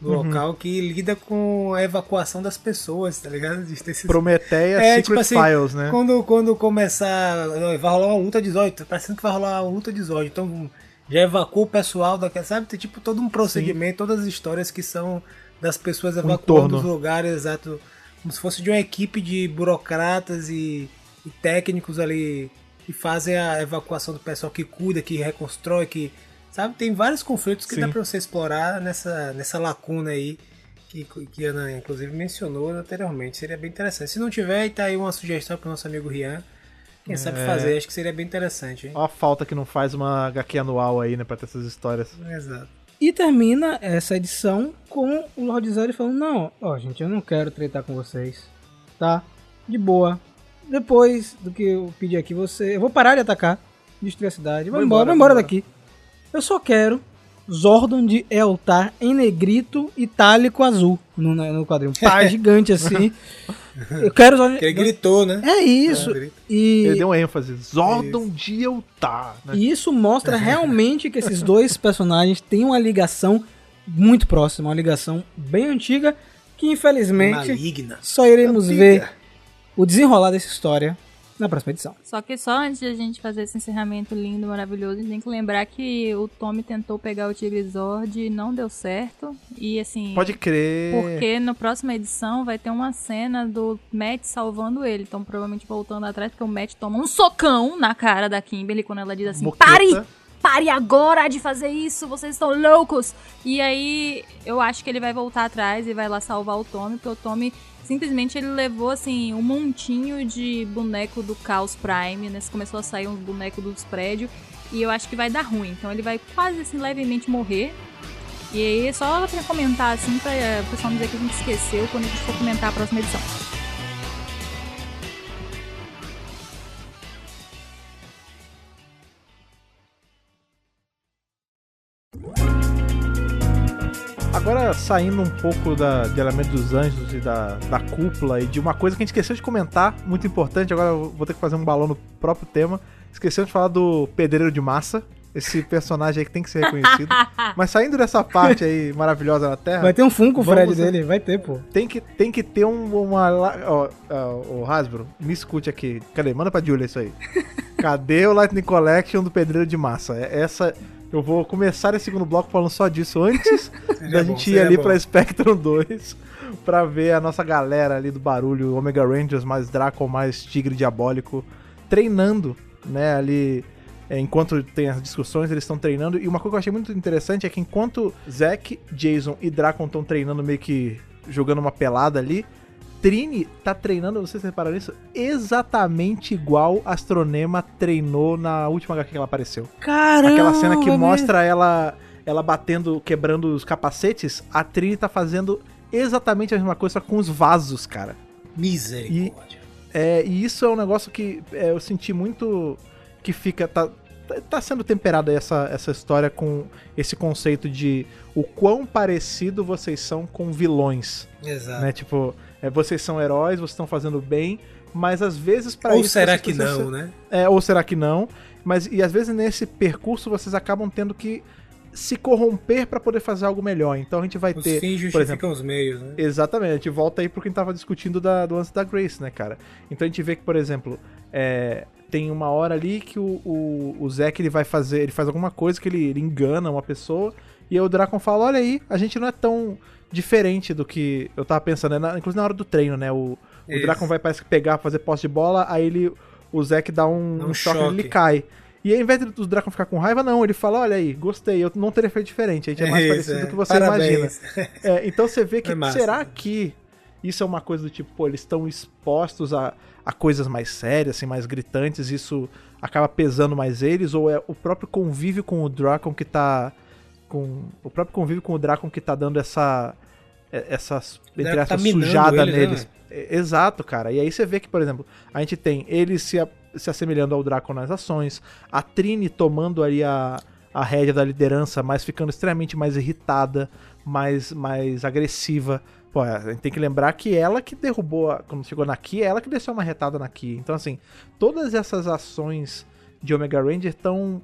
do Uhum. local que lida com a evacuação das pessoas, tá ligado? De ter esses- Prometeia É, Secret tipo assim, Files, né? Quando, quando começar. Vai rolar uma luta de Zord, tá parecendo que vai rolar uma luta de Zord. Então já evacua o pessoal daquela. Sabe? Tem tipo todo um procedimento, todas as histórias que são das pessoas evacuando entorno. os lugares, exato. Como se fosse de uma equipe de burocratas e, e técnicos ali que fazem a evacuação do pessoal, que cuida, que reconstrói, que. Sabe? Tem vários conflitos que Sim. dá pra você explorar nessa, nessa lacuna aí. Que, que a Ana, inclusive, mencionou anteriormente. Seria bem interessante. Se não tiver, tá aí uma sugestão pro nosso amigo Rian. Quem sabe É. fazer, acho que seria bem interessante, hein? Ó a falta que não faz uma HQ anual aí, né, pra ter essas histórias. Exato. E termina essa edição com o Lord Zed falando: Não, ó, gente, eu não quero tretar com vocês, tá? De boa. Depois do que eu pedi aqui, você. Eu vou parar de atacar, destruir a cidade. Vou embora, embora, vou embora vou daqui. Eu só quero Zordon de Eltar em negrito itálico azul no, no quadrinho. Pá, <laughs> gigante assim. <laughs> Eu quero Zordon. Porque ele gritou, né? É isso. É. E Ele deu um ênfase. Zordon de Eltar, né? e isso mostra <laughs> realmente que esses dois personagens têm uma ligação muito próxima, uma ligação bem antiga, que infelizmente Maligna. só iremos Antiga. ver o desenrolar dessa história na próxima edição. Só que só antes de a gente fazer esse encerramento lindo, maravilhoso, a gente tem que lembrar que o Tommy tentou pegar o Tigre Zord e não deu certo. E assim. Pode crer. Porque na próxima edição vai ter uma cena do Matt salvando ele. Então, provavelmente voltando atrás, porque o Matt toma um socão na cara da Kimberly quando ela diz assim: Boqueta. Pare! Pare agora de fazer isso, vocês estão loucos! E aí eu acho que ele vai voltar atrás e vai lá salvar o Tommy, porque o Tommy simplesmente ele levou assim um montinho de boneco do Caos Prime, né? Começou a sair uns bonecos dos prédios. E eu acho que vai dar ruim. Então ele vai quase assim levemente morrer. E aí, só pra comentar assim, pra eh, o pessoal não dizer que a gente esqueceu quando a gente for comentar a próxima edição. Agora, saindo um pouco da, de Elemento dos Anjos e da, da cúpula e de uma coisa que a gente esqueceu de comentar, muito importante, agora eu vou ter que fazer um balão no próprio tema. Esqueceu de falar do Pedreiro de Massa, esse personagem aí que tem que ser reconhecido. <laughs> Mas saindo dessa parte aí maravilhosa na Terra, Vai ter um Funko, Vamos- Fred, dele. Vai ter, pô. tem, que, tem que ter um, uma. Ó, ó, o Hasbro, me escute aqui. Cadê? Manda pra Julia isso aí. <laughs> Cadê o Lightning Collection do Pedreiro de Massa? É- Essa. Eu vou começar esse segundo bloco falando só disso antes <laughs> da bom, gente ir seria ali bom. pra Spectrum 2 pra ver a nossa galera ali do barulho, Omega Rangers mais Draco mais Tigre Diabólico, treinando, né, ali é, enquanto tem as discussões, eles estão treinando. E uma coisa que eu achei muito interessante é que enquanto Zack, Jason e Dracon estão treinando meio que jogando uma pelada ali, Trini tá treinando, vocês repararam isso? Exatamente igual a Astronema treinou na última HQ que ela apareceu. Caramba! Aquela cena que mostra ela ela batendo, quebrando os capacetes, a Trini tá fazendo exatamente a mesma coisa só com os vasos, cara. Misericórdia. É, e isso é um negócio que é, eu senti muito que fica. Tá, tá sendo temperada essa, essa história com esse conceito de o quão parecido vocês são com vilões. Exato. Né? Tipo, é, vocês são heróis, vocês estão fazendo bem, mas às vezes para Ou isso. será vocês que não, ser- né? É, ou será que não? Mas e às vezes nesse percurso vocês acabam tendo que se corromper para poder fazer algo melhor. Então a gente vai Os ter, fins por exemplo, justificam os meios, né? Exatamente, a gente volta aí pro que a gente tava discutindo da, do lance da Grace, né, cara? Então a gente vê que, por exemplo, é, tem uma hora ali que o, o, o Zack ele vai fazer, ele faz alguma coisa que ele, ele engana uma pessoa, e aí o Dracon fala, olha aí, a gente não é tão diferente do que eu tava pensando, né? na- inclusive na hora do treino, né? O, o. Dracon vai parece que pegar, fazer posse de bola, aí ele, o Zack dá um, um um choque, e ele cai. E aí, ao invés do Dracon ficar com raiva, não, ele fala, olha aí, gostei, eu não teria feito diferente, a gente é mais Isso, parecido é. do que você imagina. Parabéns. <laughs> É, então você vê que massa. será que isso é uma coisa do tipo, pô, eles estão expostos a, a coisas mais sérias, assim, mais gritantes, isso acaba pesando mais eles, ou é o próprio convívio com o Dracon que tá. Com, o próprio convívio com o Dracon que tá dando essa. é- Essa, entre Dracon tá sujada eles, né, neles. É, Exato, cara. E aí você vê que, por exemplo, a gente tem eles se, a- se assemelhando ao Dracon nas ações, a Trini tomando ali a, a rédea da liderança, mas ficando extremamente mais irritada, mais, mais agressiva. Pô, a gente tem que lembrar que ela que derrubou, a- quando chegou na Ki, ela que desceu uma retada na Ki. Então, assim, todas essas ações de Omega Ranger estão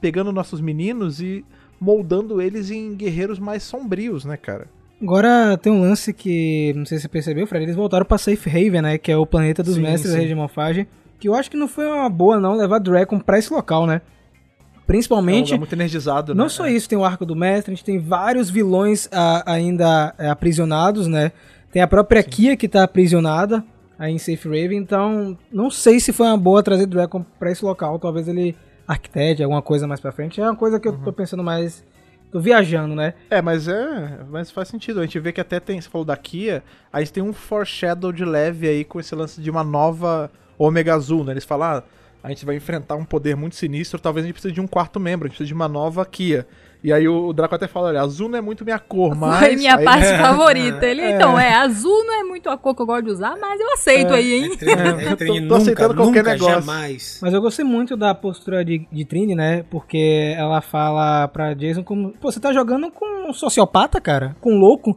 pegando nossos meninos e moldando eles em guerreiros mais sombrios, né, cara? Agora tem um lance que, não sei se você percebeu, Fred, eles voltaram pra Safe Haven, né? Que é o planeta dos Sim, mestres da sim. rede de morfagem. Que eu acho que não foi uma boa, não, levar Dracon pra esse local, né? É um Principalmente. muito energizado, Não né? só isso, tem o arco do mestre, a gente tem vários vilões ah, ainda é, aprisionados, né? Tem a própria Kia que tá aprisionada aí em Safe Raven, então não sei se foi uma boa trazer Dracon pra esse local, talvez ele arquitete alguma coisa mais pra frente. É uma coisa que eu Uhum. tô pensando mais. tô viajando, né? É, mas é. Mas faz sentido. A gente vê que até tem. Você falou da Kia, a gente tem um foreshadow de leve aí com esse lance de uma nova Omega Azul, né? Eles falam, ah, a gente vai enfrentar um poder muito sinistro, talvez a gente precise de um quarto membro, a gente precisa de uma nova Kia. E aí o Draco até fala, olha, azul não é muito minha cor, mas. Foi minha aí- parte <laughs> favorita. Ele, então, é, azul não é muito a cor que eu gosto de usar, mas eu aceito aí, hein? Entre, <laughs> entre tô- tô nunca, aceitando qualquer nunca, negócio. jamais. Mas eu gostei muito da postura de, de Trini, né? Porque ela fala pra Jason como. Pô, você tá jogando com um sociopata, cara? Com um louco?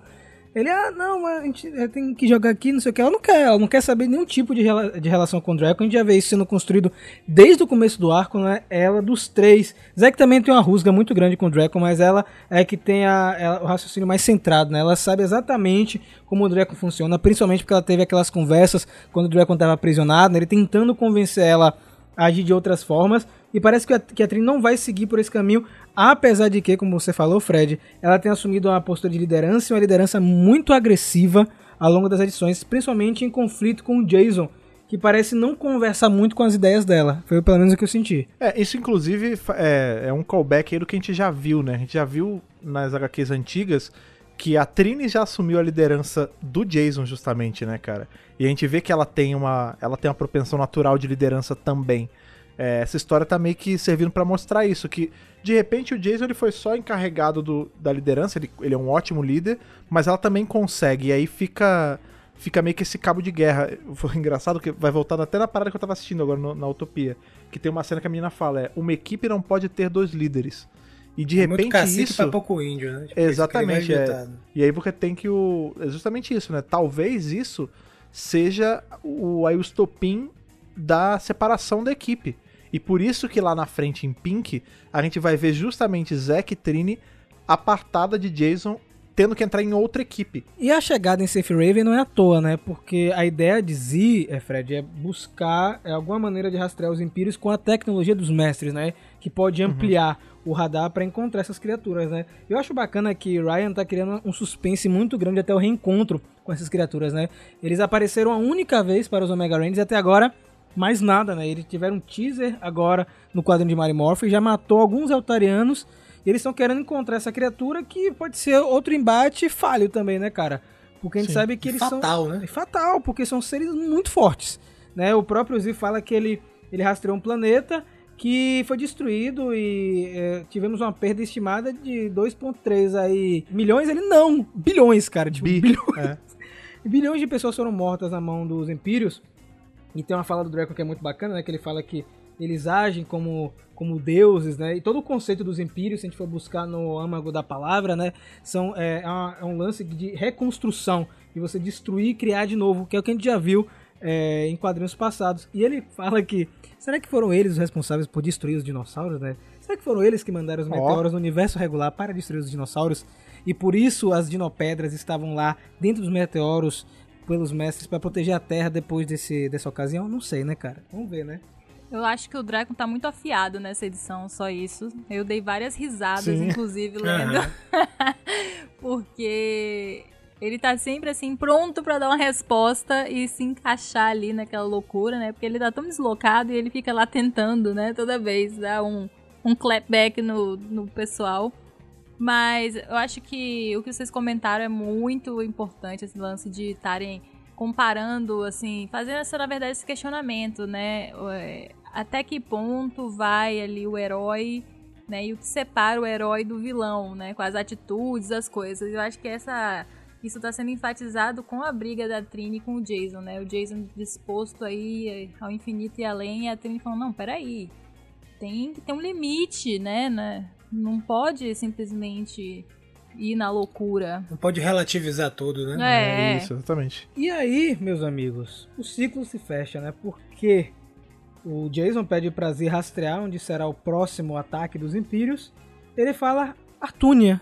Ele, ah, não, a gente eh, tem que jogar aqui, não sei o que. Ela não quer, ela não quer saber nenhum tipo de, rela- de relação com o Draco. A gente já vê isso sendo construído desde o começo do arco, né? Ela dos três. Zack também tem uma rusga muito grande com o Draco, mas ela é que tem a, ela- o raciocínio mais centrado, né? Ela sabe exatamente como o Draco funciona, principalmente porque ela teve aquelas conversas quando o Draco estava aprisionado, né? ele tentando convencer ela a agir de outras formas. E parece que a, que a Trin não vai seguir por esse caminho, apesar de que, como você falou, Fred, ela tem assumido uma postura de liderança e uma liderança muito agressiva ao longo das edições, principalmente em conflito com o Jason, que parece não conversar muito com as ideias dela. Foi pelo menos o que eu senti. É, isso inclusive é, é um callback aí do que a gente já viu, né? A gente já viu nas HQs antigas que a Trini já assumiu a liderança do Jason justamente, né, cara? E a gente vê que ela tem uma, ela tem uma propensão natural de liderança também. É, essa história tá meio que servindo pra mostrar isso, que de repente o Jason ele foi só encarregado do, da liderança, ele, ele é um ótimo líder, mas ela também consegue, e aí fica fica meio que esse cabo de guerra. <laughs> Foi engraçado que vai voltando até na parada que eu tava assistindo agora no- na Utopia, que tem uma cena que a menina fala, é, uma equipe não pode ter dois líderes. E de É muito repente cacique isso... pra pouco índio, né? Tipo, Exatamente, é. vai ditado. E aí você tem que o. É justamente isso, né? Talvez isso seja o, aí o estopim da separação da equipe. E por isso que lá na frente, em Pink, a gente vai ver justamente Zack e Trini apartada de Jason, tendo que entrar em outra equipe. E a chegada em Safe Raven não é à toa, né? Porque a ideia de Z, é, Fred, é buscar é, alguma maneira de rastrear os Impérios com a tecnologia dos mestres, né? Que pode ampliar o radar para encontrar essas criaturas, né? Eu acho bacana que Ryan tá criando um suspense muito grande até o reencontro com essas criaturas, né? Eles apareceram a única vez para os Omega Rangers e até agora mais nada, né? Eles tiveram um teaser agora no quadrinho de Mary Morph, já matou alguns Eltarianos e eles estão querendo encontrar essa criatura que pode ser outro embate falho também, né, cara? Porque a gente Sim. sabe que eles fatal, são né? é fatal, porque são seres muito fortes, né? O próprio Z fala que ele ele rastreou um planeta que foi destruído e é, tivemos uma perda estimada de 2.3 aí milhões, ele não, bilhões, cara, de Bi. bilhões. É. <laughs> Bilhões de pessoas foram mortas na mão dos Empírios. E tem uma fala do Draco que é muito bacana, né? Que ele fala que eles agem como, como deuses, né? E todo o conceito dos Empírios, se a gente for buscar no âmago da palavra, né? São, é, é uma- é um lance de reconstrução, de você destruir e criar de novo, que é o que a gente já viu é, em quadrinhos passados. E ele fala que, será que foram eles os responsáveis por destruir os dinossauros, né? Será que foram eles que mandaram os meteoros no universo regular para destruir os dinossauros? E por isso as dinopedras estavam lá dentro dos meteoros pelos mestres para proteger a Terra depois desse, dessa ocasião? Não sei, né, cara? Vamos ver, né? Eu acho que o Dragon tá muito afiado nessa edição, só isso. Eu dei várias risadas, Sim. inclusive, <laughs> lendo. <laughs> Porque ele tá sempre assim, pronto pra dar uma resposta e se encaixar ali naquela loucura, né? Porque ele tá tão deslocado e ele fica lá tentando, né? Toda vez dar um, um clapback no, no pessoal. Mas eu acho que o que vocês comentaram é muito importante, esse lance de estarem comparando, assim, fazendo essa, na verdade, esse questionamento, né? É, Até que ponto vai ali o herói, né? E o que separa o herói do vilão, né? Com as atitudes, as coisas. Eu acho que essa. Isso tá sendo enfatizado com a briga da Trini com o Jason, né? O Jason disposto aí ao infinito e além, e a Trini falando, não, peraí. Tem ter um limite, né? Não pode simplesmente ir na loucura. Não pode relativizar tudo, né? É. Isso, exatamente. E aí, meus amigos, o ciclo se fecha, né? Porque o Jason pede pra Z rastrear onde será o próximo ataque dos Impérios. Ele fala Artúnia,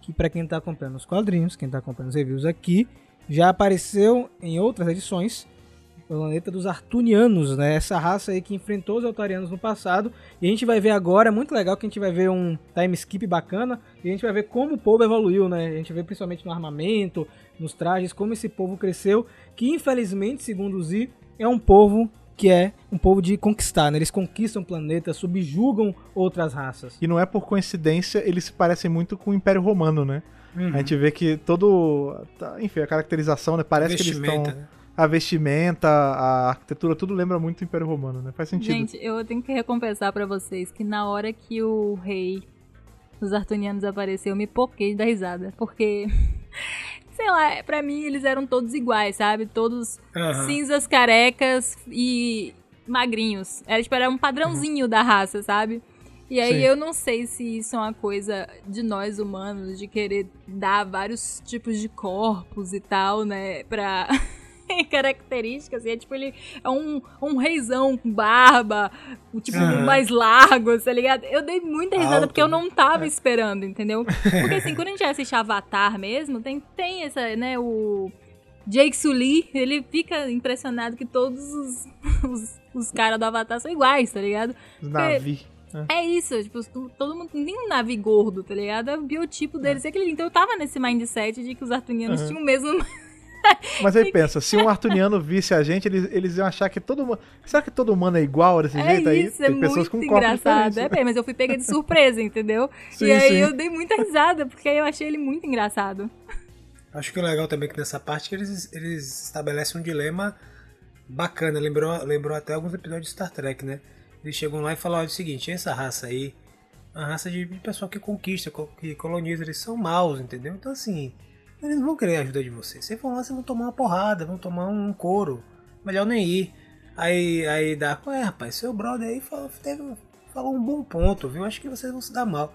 que pra quem tá acompanhando os quadrinhos, quem tá acompanhando os reviews aqui, já apareceu em outras edições. O planeta dos Artunianos, né? Essa raça aí que enfrentou os Altarianos no passado. E a gente vai ver agora, é muito legal que a gente vai ver um time skip bacana. E a gente vai ver como o povo evoluiu, né? A gente vê principalmente no armamento, nos trajes, como esse povo cresceu. Que infelizmente, segundo o Z, é um povo que é um povo de conquistar, né? Eles conquistam planetas, subjugam outras raças. E não é por coincidência, eles se parecem muito com o Império Romano, né? Uhum. A gente vê que todo. tá, Enfim, a caracterização, né? Parece que eles estão. né? A vestimenta, a arquitetura, tudo lembra muito o Império Romano, né? Faz sentido. Gente, eu tenho que recompensar pra vocês que na hora que o rei dos Artunianos apareceu, eu me poquei da risada. Porque, <laughs> sei lá, pra mim eles eram todos iguais, sabe? Todos Aham. cinzas, carecas e magrinhos. Era, tipo, era um padrãozinho da raça, sabe? E aí Sim. eu não sei se isso é uma coisa de nós humanos, de querer dar vários tipos de corpos e tal, né? <laughs> <laughs> Características, e é tipo, ele é um, um reizão com barba, tipo, Aham. mais largo, tá ligado? Eu dei muita risada Alto, porque eu né? não tava esperando, entendeu? Porque assim, <laughs> quando a gente assiste Avatar mesmo, tem, tem essa, né, o Jake Sully, ele fica impressionado que todos os, <laughs> os, os caras do Avatar são iguais, tá ligado? Os Navi. É isso, tipo, tu- todo mundo, nem um navio gordo, tá ligado? É o biotipo deles e aquele. Então eu tava nesse mindset de que os artunianos Uhum. tinham o mesmo. Mas aí pensa, se um <laughs> artuniano visse a gente, eles, eles iam achar que todo mundo. Será que todo humano é igual desse É jeito aí? isso, é Tem pessoas muito com corpos engraçado. diferentes. É bem, mas eu fui pega de surpresa, entendeu? Sim, e aí sim. eu dei muita risada, porque eu achei ele muito engraçado. Acho que o legal também é que nessa parte eles, eles estabelecem um dilema bacana. Lembrou, lembrou até alguns episódios de Star Trek, né? Eles chegam lá e falam: olha, é o seguinte, essa raça aí, é uma raça de pessoal que conquista, co- que coloniza, eles são maus, entendeu? Então assim, eles não vão querer a ajuda de vocês. Vocês vão lá, vocês vão tomar uma porrada, vão tomar um couro. Melhor nem ir. Aí, aí dá, ué, rapaz, seu brother aí falou, teve, falou um bom ponto, viu? Acho que vocês vão se dar mal.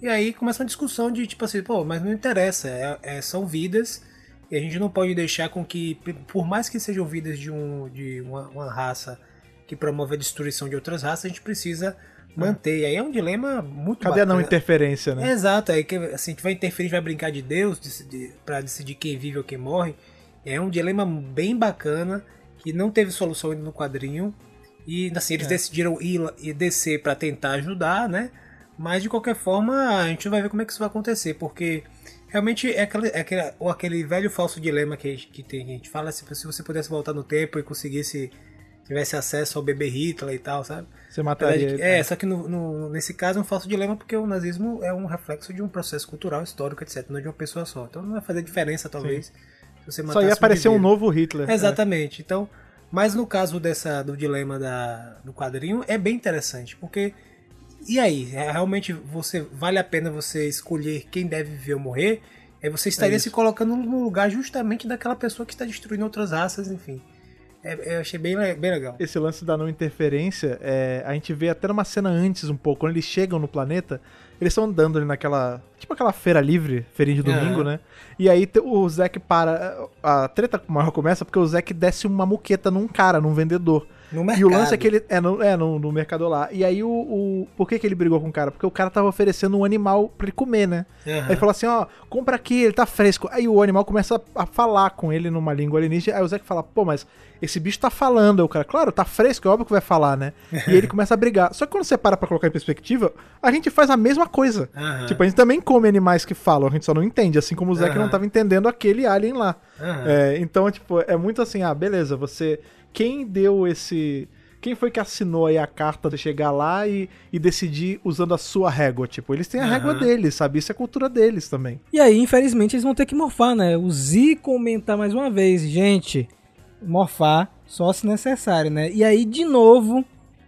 E aí começa uma discussão de tipo assim, pô, mas não interessa, é- é- são vidas e a gente não pode deixar com que, por mais que sejam vidas de, um, de uma, uma raça que promove a destruição de outras raças, a gente precisa manter. E aí é um dilema muito Cadê a não bacana. interferência, né? Exato, aí que assim, a gente vai interferir, a gente vai brincar de Deus decidir, pra decidir quem vive ou quem morre. É um dilema bem bacana que não teve solução ainda no quadrinho. E assim, eles É. decidiram ir e descer pra tentar ajudar, né? Mas de qualquer forma, a gente vai ver como é que isso vai acontecer, porque realmente é aquele, é aquele, ou aquele velho falso dilema que, que tem, que a gente fala, se, se você pudesse voltar no tempo e conseguisse tivesse acesso ao bebê Hitler e tal, sabe? Você mataria Verdade, ele. é, só que no, no- nesse caso é um falso dilema porque o nazismo é um reflexo de um processo cultural, histórico, etc. Não de uma pessoa só. Então não vai fazer diferença, talvez, se você Só ia aparecer um indivíduo. novo Hitler. Exatamente. Então, mas no caso dessa do dilema da, do quadrinho é bem interessante, porque e aí, É, realmente você vale a pena você escolher quem deve viver ou morrer? Aí você estaria isso. se colocando no lugar justamente daquela pessoa que está destruindo outras raças, enfim. É, eu achei bem, bem legal. Esse lance da não interferência, é, a gente vê até numa cena antes um pouco, quando eles chegam no planeta, eles estão andando ali naquela. Tipo aquela feira livre, feirinha de domingo, Aham. né? E aí o Zack para. A treta maior começa porque o Zack desce uma muqueta num cara, num vendedor. No mercado. E o lance é que ele. É, no, é no, no mercado lá. E aí o, o. Por que, que ele brigou com o cara? Porque o cara tava oferecendo um animal pra ele comer, né? Aham. Aí ele falou assim, ó, compra aqui, ele tá fresco. Aí o animal começa a, a falar com ele numa língua alienígena. Aí o Zack fala, pô, mas esse bicho tá falando. Aí o cara, claro, tá fresco, é óbvio que vai falar, né? <laughs> E ele começa a brigar. Só que quando você para pra colocar em perspectiva, a gente faz a mesma coisa. Aham. Tipo, a gente também come animais que falam, a gente só não entende. Assim como o Zack Aham. não tava entendendo aquele alien lá. É, então, tipo, é muito assim, ah, beleza, você. Quem deu esse. Quem foi que assinou aí a carta de chegar lá e, e decidir usando a sua régua? Tipo, eles têm a Aham. régua deles, sabe? Isso é cultura deles também. E aí, infelizmente, eles vão ter que morfar, né? O Z comentar mais uma vez, gente, morfar só se necessário, né? E aí, de novo,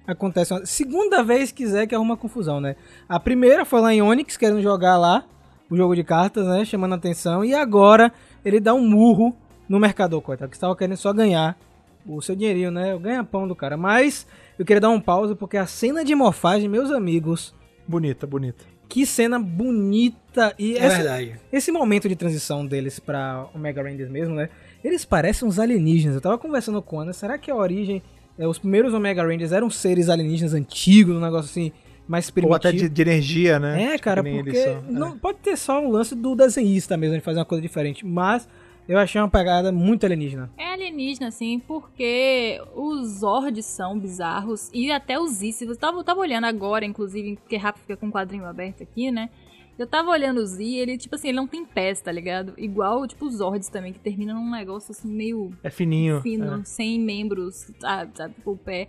acontece uma segunda vez que Zack arruma confusão, né? A primeira foi lá em Onyx, querendo jogar lá o jogo de cartas, né? Chamando a atenção. E agora ele dá um murro no mercador, coitado, que estava querendo só ganhar o seu dinheirinho, né? O ganha-pão do cara. Mas eu queria dar um pause porque a cena de morfagem, meus amigos, Bonita, bonita. que cena bonita. E É essa- verdade. esse momento de transição deles pra Omega Rangers mesmo, né? Eles parecem uns alienígenas. Eu tava conversando com Ana, será que a origem, é, os primeiros Omega Rangers eram seres alienígenas antigos, um negócio assim, mais primitivo? Ou até de, de energia, né? É, Tipo, cara, porque são. não pode ter só um lance do desenhista mesmo, de fazer uma coisa diferente, mas eu achei uma pegada muito alienígena. É alienígena, assim, porque os Zords são bizarros e até os Z. Eu tava, eu tava olhando agora, inclusive, porque rápido fica com o quadrinho aberto aqui, né? Eu tava olhando o Z e ele, tipo assim, ele não tem pés, tá ligado? Igual, tipo, os Zords também, que termina num negócio assim meio É fininho. fino, é. sem membros, sabe, sabe, o pé.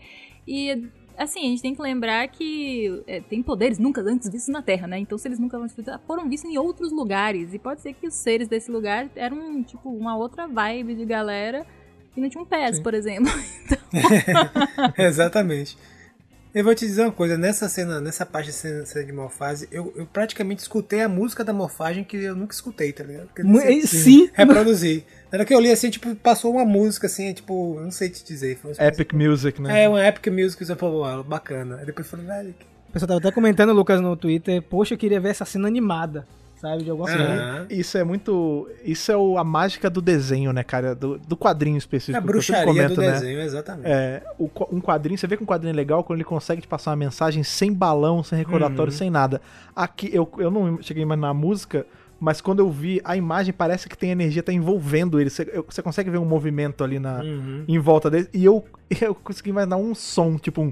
E, assim, a gente tem que lembrar que é, tem poderes nunca antes vistos na Terra, né? Então, se eles nunca foram vistos em outros lugares. E pode ser que os seres desse lugar eram, tipo, uma outra vibe de galera e não tinham pés, Sim. por exemplo. <laughs> Exatamente. Eu vou te dizer uma coisa, nessa cena, nessa parte de cena, cena de morfagem, eu, eu praticamente escutei a música da morfagem que eu nunca escutei, tá ligado? Porque sei Sim, reproduzir. Na hora que eu li assim, tipo, passou uma música assim, tipo, eu não sei te dizer. Foi uma Epic Music, né? É, uma epic music, você falou, ah, bacana. Aí depois eu falei, velho, O pessoal tava até comentando, Lucas, no Twitter, poxa, eu queria ver essa cena animada, sabe, de alguma coisa. Aham. Isso é muito. Isso é o- a mágica do desenho, né, cara? Do, do quadrinho específico. É a bruxaria do comento, né? desenho, exatamente. É, o um quadrinho, você vê que um quadrinho é legal quando ele consegue te passar uma mensagem sem balão, sem recordatório, Uhum. sem nada. Aqui, eu, eu não cheguei mais na música, mas quando eu vi, a imagem parece que tem energia, tá envolvendo ele. Você, eu- você consegue ver um movimento ali na, Uhum. em volta dele. E eu, <laughs> eu consegui imaginar um som, tipo um.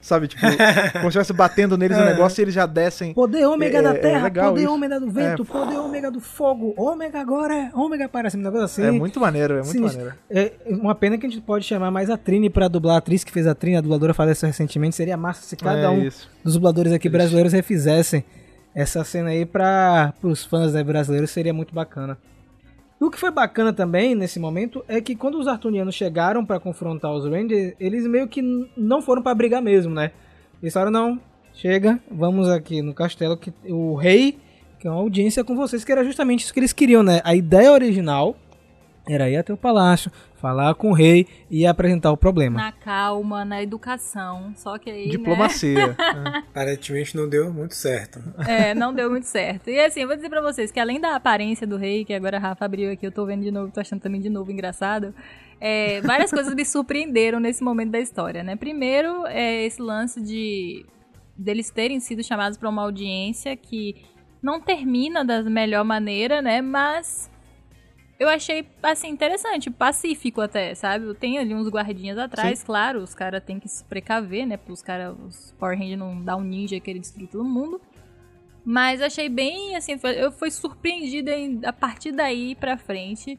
Sabe, tipo, como se estivesse batendo neles o É. negócio e eles já descem. Poder ômega É- da é terra, legal poder isso. ômega do vento, poder ômega do fogo, ômega agora é ômega para cima, um negócio assim. É muito maneiro, é muito Sinistro. maneiro. É uma pena que a gente pode chamar mais a Trini pra dublar. A atriz que fez a Trini, a dubladora, faleceu recentemente. Seria massa se cada é um isso. dos dubladores aqui brasileiros refizessem essa cena aí para os fãs né, brasileiros. Seria muito bacana. E o que foi bacana também nesse momento é que quando os Artunianos chegaram pra confrontar os Rangers, eles meio que não foram pra brigar mesmo, né? Eles falaram, não, chega, vamos aqui no castelo que o rei quer uma audiência com vocês, que era justamente isso que eles queriam, né? A ideia original era ir até o palácio, falar com o rei e apresentar o problema. Na calma, na educação. Só que aí. né? Diplomacia. <laughs> é. Aparentemente não deu muito certo. É, não deu muito certo. E assim, eu vou dizer pra vocês que além da aparência do rei, que agora a Rafa abriu aqui, eu tô vendo de novo, tô achando também de novo engraçado. é, várias coisas me surpreenderam nesse momento da história, né? Primeiro, é esse lance de deles terem sido chamados pra uma audiência que não termina da melhor maneira, né? Mas eu achei, assim, interessante, pacífico até, sabe? Tem ali uns guardinhas atrás, claro, os caras têm que se precaver, né? Os caras, os Power Rangers não dar um ninja que ele destruir todo mundo. Mas achei bem, assim, eu fui surpreendida em- a partir daí pra frente.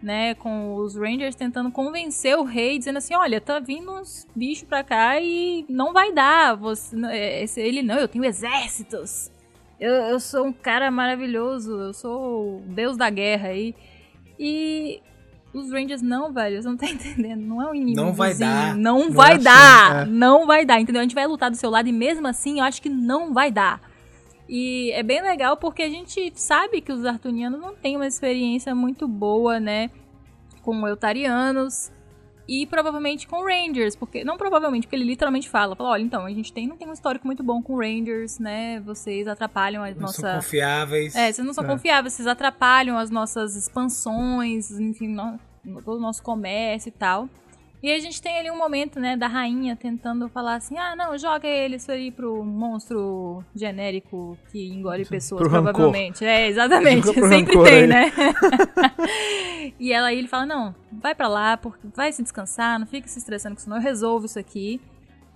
né, com os Rangers tentando convencer o rei, dizendo assim, olha, tá vindo uns bichos pra cá e não vai dar. Você, é, ele, não, eu tenho exércitos. Eu, eu sou um cara maravilhoso, eu sou o deus da guerra aí. E os Rangers não, velho, você não tá <laughs> entendendo. Não é um inimigo. Não vai dar. Não, Não vai é assim, dar. é. Não vai dar, entendeu? A gente vai lutar do seu lado e mesmo assim eu acho que não vai dar. E é bem legal porque a gente sabe que os artunianos não têm uma experiência muito boa, né? Com eutarianos e provavelmente com Rangers, porque não provavelmente, porque ele literalmente fala, fala, olha, então, a gente tem, não tem um histórico muito bom com Rangers, né? Vocês atrapalham a Não nossa são confiáveis. é, vocês não são É. confiáveis, vocês atrapalham as nossas expansões, enfim, no- todo o nosso comércio e tal. E a gente tem ali um momento, né, da rainha tentando falar assim: ah, não, joga ele isso aí pro monstro genérico que engole pessoas, Pro rancor. provavelmente. É, <laughs> exatamente. Pro Sempre rancor tem, aí. né? <laughs> e ela aí ele fala: não, vai pra lá, porque vai se descansar, não fica se estressando com isso, não, eu resolvo isso aqui.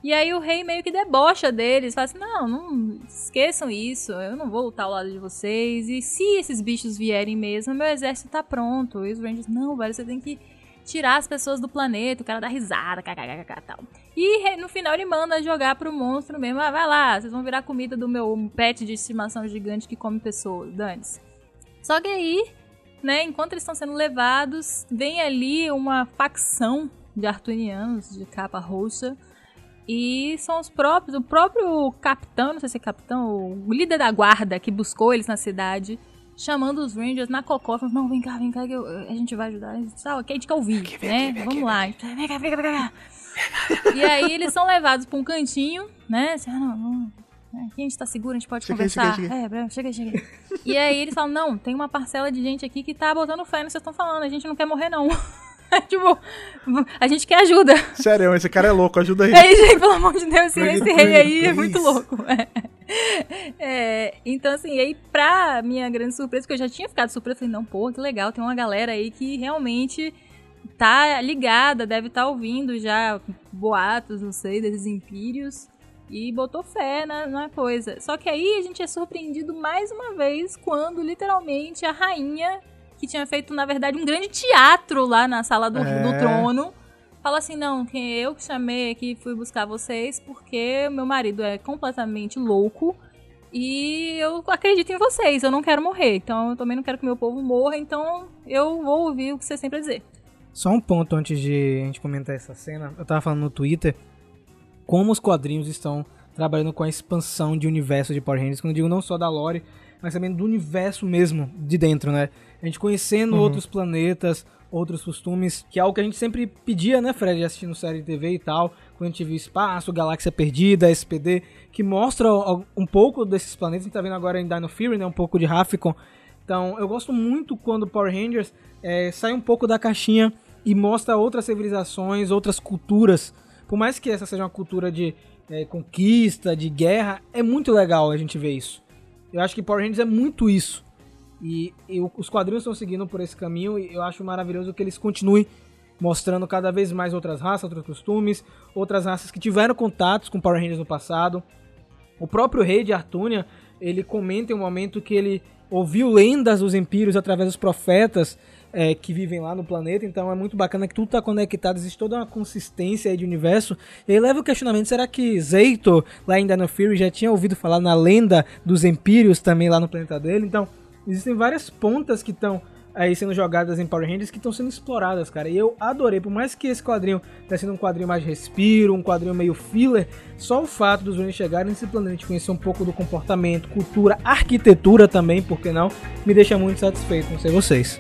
E aí o rei meio que debocha deles, fala assim, não, não esqueçam isso, eu não vou lutar ao lado de vocês. E se esses bichos vierem mesmo, meu exército tá pronto. E os Rangers, não, velho, você tem que tirar as pessoas do planeta, o cara dá risada, kkkk tal. E no final ele manda jogar pro monstro mesmo, ah, vai lá, vocês vão virar comida do meu pet de estimação gigante que come pessoas, dane-se. Só que aí, né, enquanto eles estão sendo levados, vem ali uma facção de artunianos de capa roxa, e são os próprios, o próprio capitão, não sei se é capitão, o líder da guarda que buscou eles na cidade, chamando os Rangers na cocó, falando, não, vem cá, vem cá, que eu- a gente vai ajudar. Tá, ok, a gente quer ouvir, <laughs> né? Vamos lá. Vem cá, vem cá, vem cá. E aí eles são levados pra um cantinho, né? Assim, ah, não, não. Aqui a gente tá seguro, a gente pode Chega conversar. chega aí, É, chega chega. <laughs> E aí eles falam, não, tem uma parcela de gente aqui que tá botando fé no que vocês estão falando, a gente não quer morrer, não. <laughs> tipo, a gente quer ajuda. Sério, esse cara é louco, ajuda aí. É, gente, pelo amor de Deus, esse, esse rei aí é muito louco. É, então, assim, aí, pra minha grande surpresa, que eu já tinha ficado surpresa, falei, não, pô, que legal, tem uma galera aí que realmente tá ligada, deve estar ouvindo já boatos, não sei, desses impérios, e botou fé na, na coisa. Só que aí a gente é surpreendido mais uma vez quando, literalmente, a rainha, que tinha feito, na verdade, um grande teatro lá na sala do, É. do trono, fala assim, não, que eu que chamei aqui fui buscar vocês porque meu marido é completamente louco e eu acredito em vocês, eu não quero morrer, então eu também não quero que meu povo morra, então eu vou ouvir o que vocês têm pra dizer. Só um ponto antes de a gente comentar essa cena. Eu tava falando no Twitter como os quadrinhos estão trabalhando com a expansão de universo de Power Rangers. Quando eu digo não só da lore, mas também do universo mesmo de dentro, né? A gente conhecendo outros planetas, outros costumes, que é algo que a gente sempre pedia, né, Fred, assistindo série de TV e tal. Quando a gente viu Espaço, Galáxia Perdida, SPD, que mostra um pouco desses planetas. A gente tá vendo agora em Dino Fury, né? Um pouco de Rafficon. Então, eu gosto muito quando Power Rangers é, sai um pouco da caixinha e mostra outras civilizações, outras culturas. Por mais que essa seja uma cultura de é, conquista, de guerra, é muito legal a gente ver isso. Eu acho que Power Rangers é muito isso. E, e os quadrinhos estão seguindo por esse caminho e eu acho maravilhoso que eles continuem mostrando cada vez mais outras raças, outros costumes, outras raças que tiveram contatos com Power Rangers no passado. O próprio rei de Artúnia, ele comenta em um momento que ele ouviu lendas dos empírios através dos profetas é, que vivem lá no planeta, então é muito bacana que tudo está conectado, existe toda uma consistência aí de universo. E aí leva o questionamento, será que Zeito, lá em Dino Fury, já tinha ouvido falar na lenda dos empírios também lá no planeta dele? Então, existem várias pontas que estão aí sendo jogadas em Power Rangers que estão sendo exploradas, cara. E eu adorei, por mais que esse quadrinho tenha sido um quadrinho mais de respiro, um quadrinho meio filler, só o fato dos Rangers chegarem nesse planeta e conhecer um pouco do comportamento, cultura, arquitetura também, por que não, me deixa muito satisfeito, não sei vocês.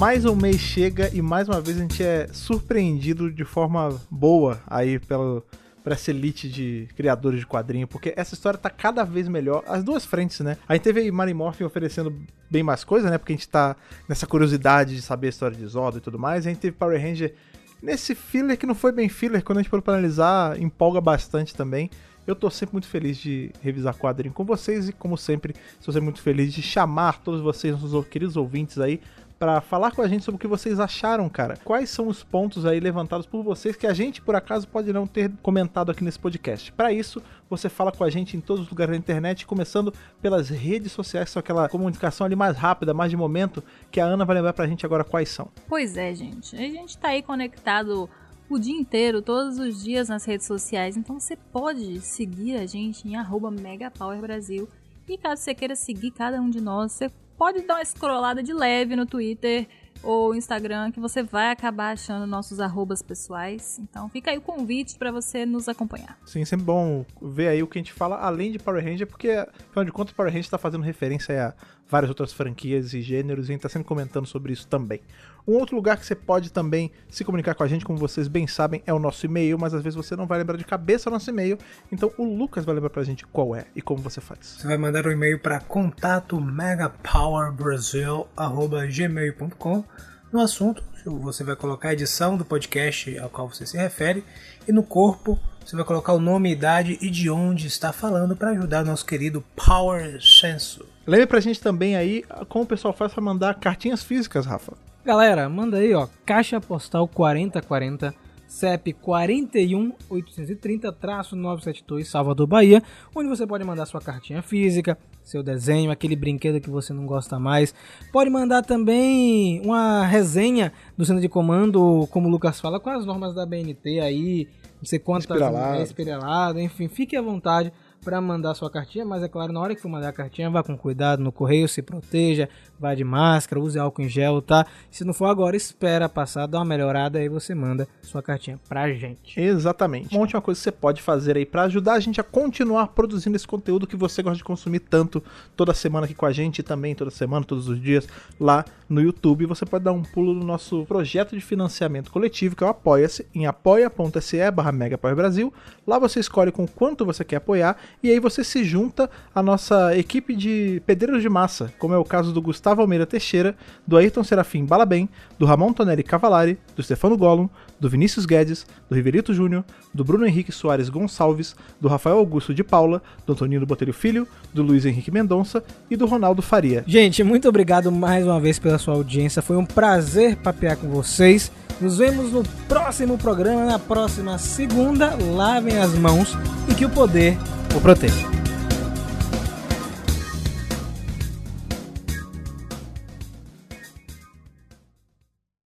Mais um mês chega e mais uma vez a gente é surpreendido de forma boa aí pelo, por essa elite de criadores de quadrinho, porque essa história tá cada vez melhor. As duas frentes, né? A gente teve aí Mary Morphin oferecendo bem mais coisa, né? Porque a gente tá nessa curiosidade de saber a história de Zod e tudo mais. A gente teve Power Ranger nesse filler que não foi bem filler, quando a gente for analisar, empolga bastante também. Eu tô sempre muito feliz de revisar quadrinho com vocês e, como sempre, estou sempre muito feliz de chamar todos vocês, nossos queridos ouvintes aí, para falar com a gente sobre o que vocês acharam, cara. Quais são os pontos aí levantados por vocês que a gente, por acaso, pode não ter comentado aqui nesse podcast. Para isso, você fala com a gente em todos os lugares da internet, começando pelas redes sociais, são aquela comunicação ali mais rápida, mais de momento, que a Ana vai lembrar pra gente agora quais são. Pois é, gente. A gente tá aí conectado o dia inteiro, todos os dias nas redes sociais. Então você pode seguir a gente em MegaPowerBrasil. E caso você queira seguir cada um de nós, você pode dar uma scrollada de leve no Twitter ou Instagram, que você vai acabar achando nossos arrobas pessoais. Então fica aí o convite para você nos acompanhar. Sim, sempre bom ver aí o que a gente fala além de Power Ranger, porque afinal de contas Power Ranger está fazendo referência a várias outras franquias e gêneros e a gente está sempre comentando sobre isso também. Um outro lugar que você pode também se comunicar com a gente, como vocês bem sabem, é o nosso e-mail, mas às vezes você não vai lembrar de cabeça o nosso e-mail, então o Lucas vai lembrar pra gente qual é e como você faz. Você vai mandar um e-mail para contato megapowerbrasil@gmail.com. No assunto, você vai colocar a edição do podcast ao qual você se refere e no corpo você vai colocar o nome, idade e de onde está falando para ajudar nosso querido Power Senso. Lembre pra gente também aí como o pessoal faz para mandar cartinhas físicas, Rafa. Galera, manda aí, ó, caixa postal 4040 CEP 41830-972 Salvador, Bahia, onde você pode mandar sua cartinha física, seu desenho, aquele brinquedo que você não gosta mais. Pode mandar também uma resenha do centro de comando, como o Lucas fala, com as normas da BNT aí, não sei quantas Espiralado. é espiralado, enfim, fique à vontade para mandar sua cartinha, mas é claro, na hora que for mandar a cartinha, vá com cuidado no correio, se proteja, vá de máscara, use álcool em gel, tá? Se não for agora, espera passar, dá uma melhorada aí você manda sua cartinha pra gente. Exatamente. Uma última coisa que você pode fazer aí para ajudar a gente a continuar produzindo esse conteúdo que você gosta de consumir tanto toda semana aqui com a gente e também toda semana, todos os dias lá no YouTube. Você pode dar um pulo no nosso projeto de financiamento coletivo, que é o Apoia-se, em apoia.se barra Brasil. Lá você escolhe com quanto você quer apoiar e aí você se junta à nossa equipe de pedreiros de massa, como é o caso do Gustavo Almeida Teixeira, do Ayrton Serafim Balabem, do Ramon Tonelli Cavalari, do Stefano Gollum, do Vinícius Guedes, do Riverito Júnior, do Bruno Henrique Soares Gonçalves, do Rafael Augusto de Paula, do Antonino Botelho Filho, do Luiz Henrique Mendonça e do Ronaldo Faria. Gente, muito obrigado mais uma vez pela sua audiência. Foi um prazer papear com vocês. Nos vemos no próximo programa, na próxima segunda. Lavem as mãos e que o poder o proteja.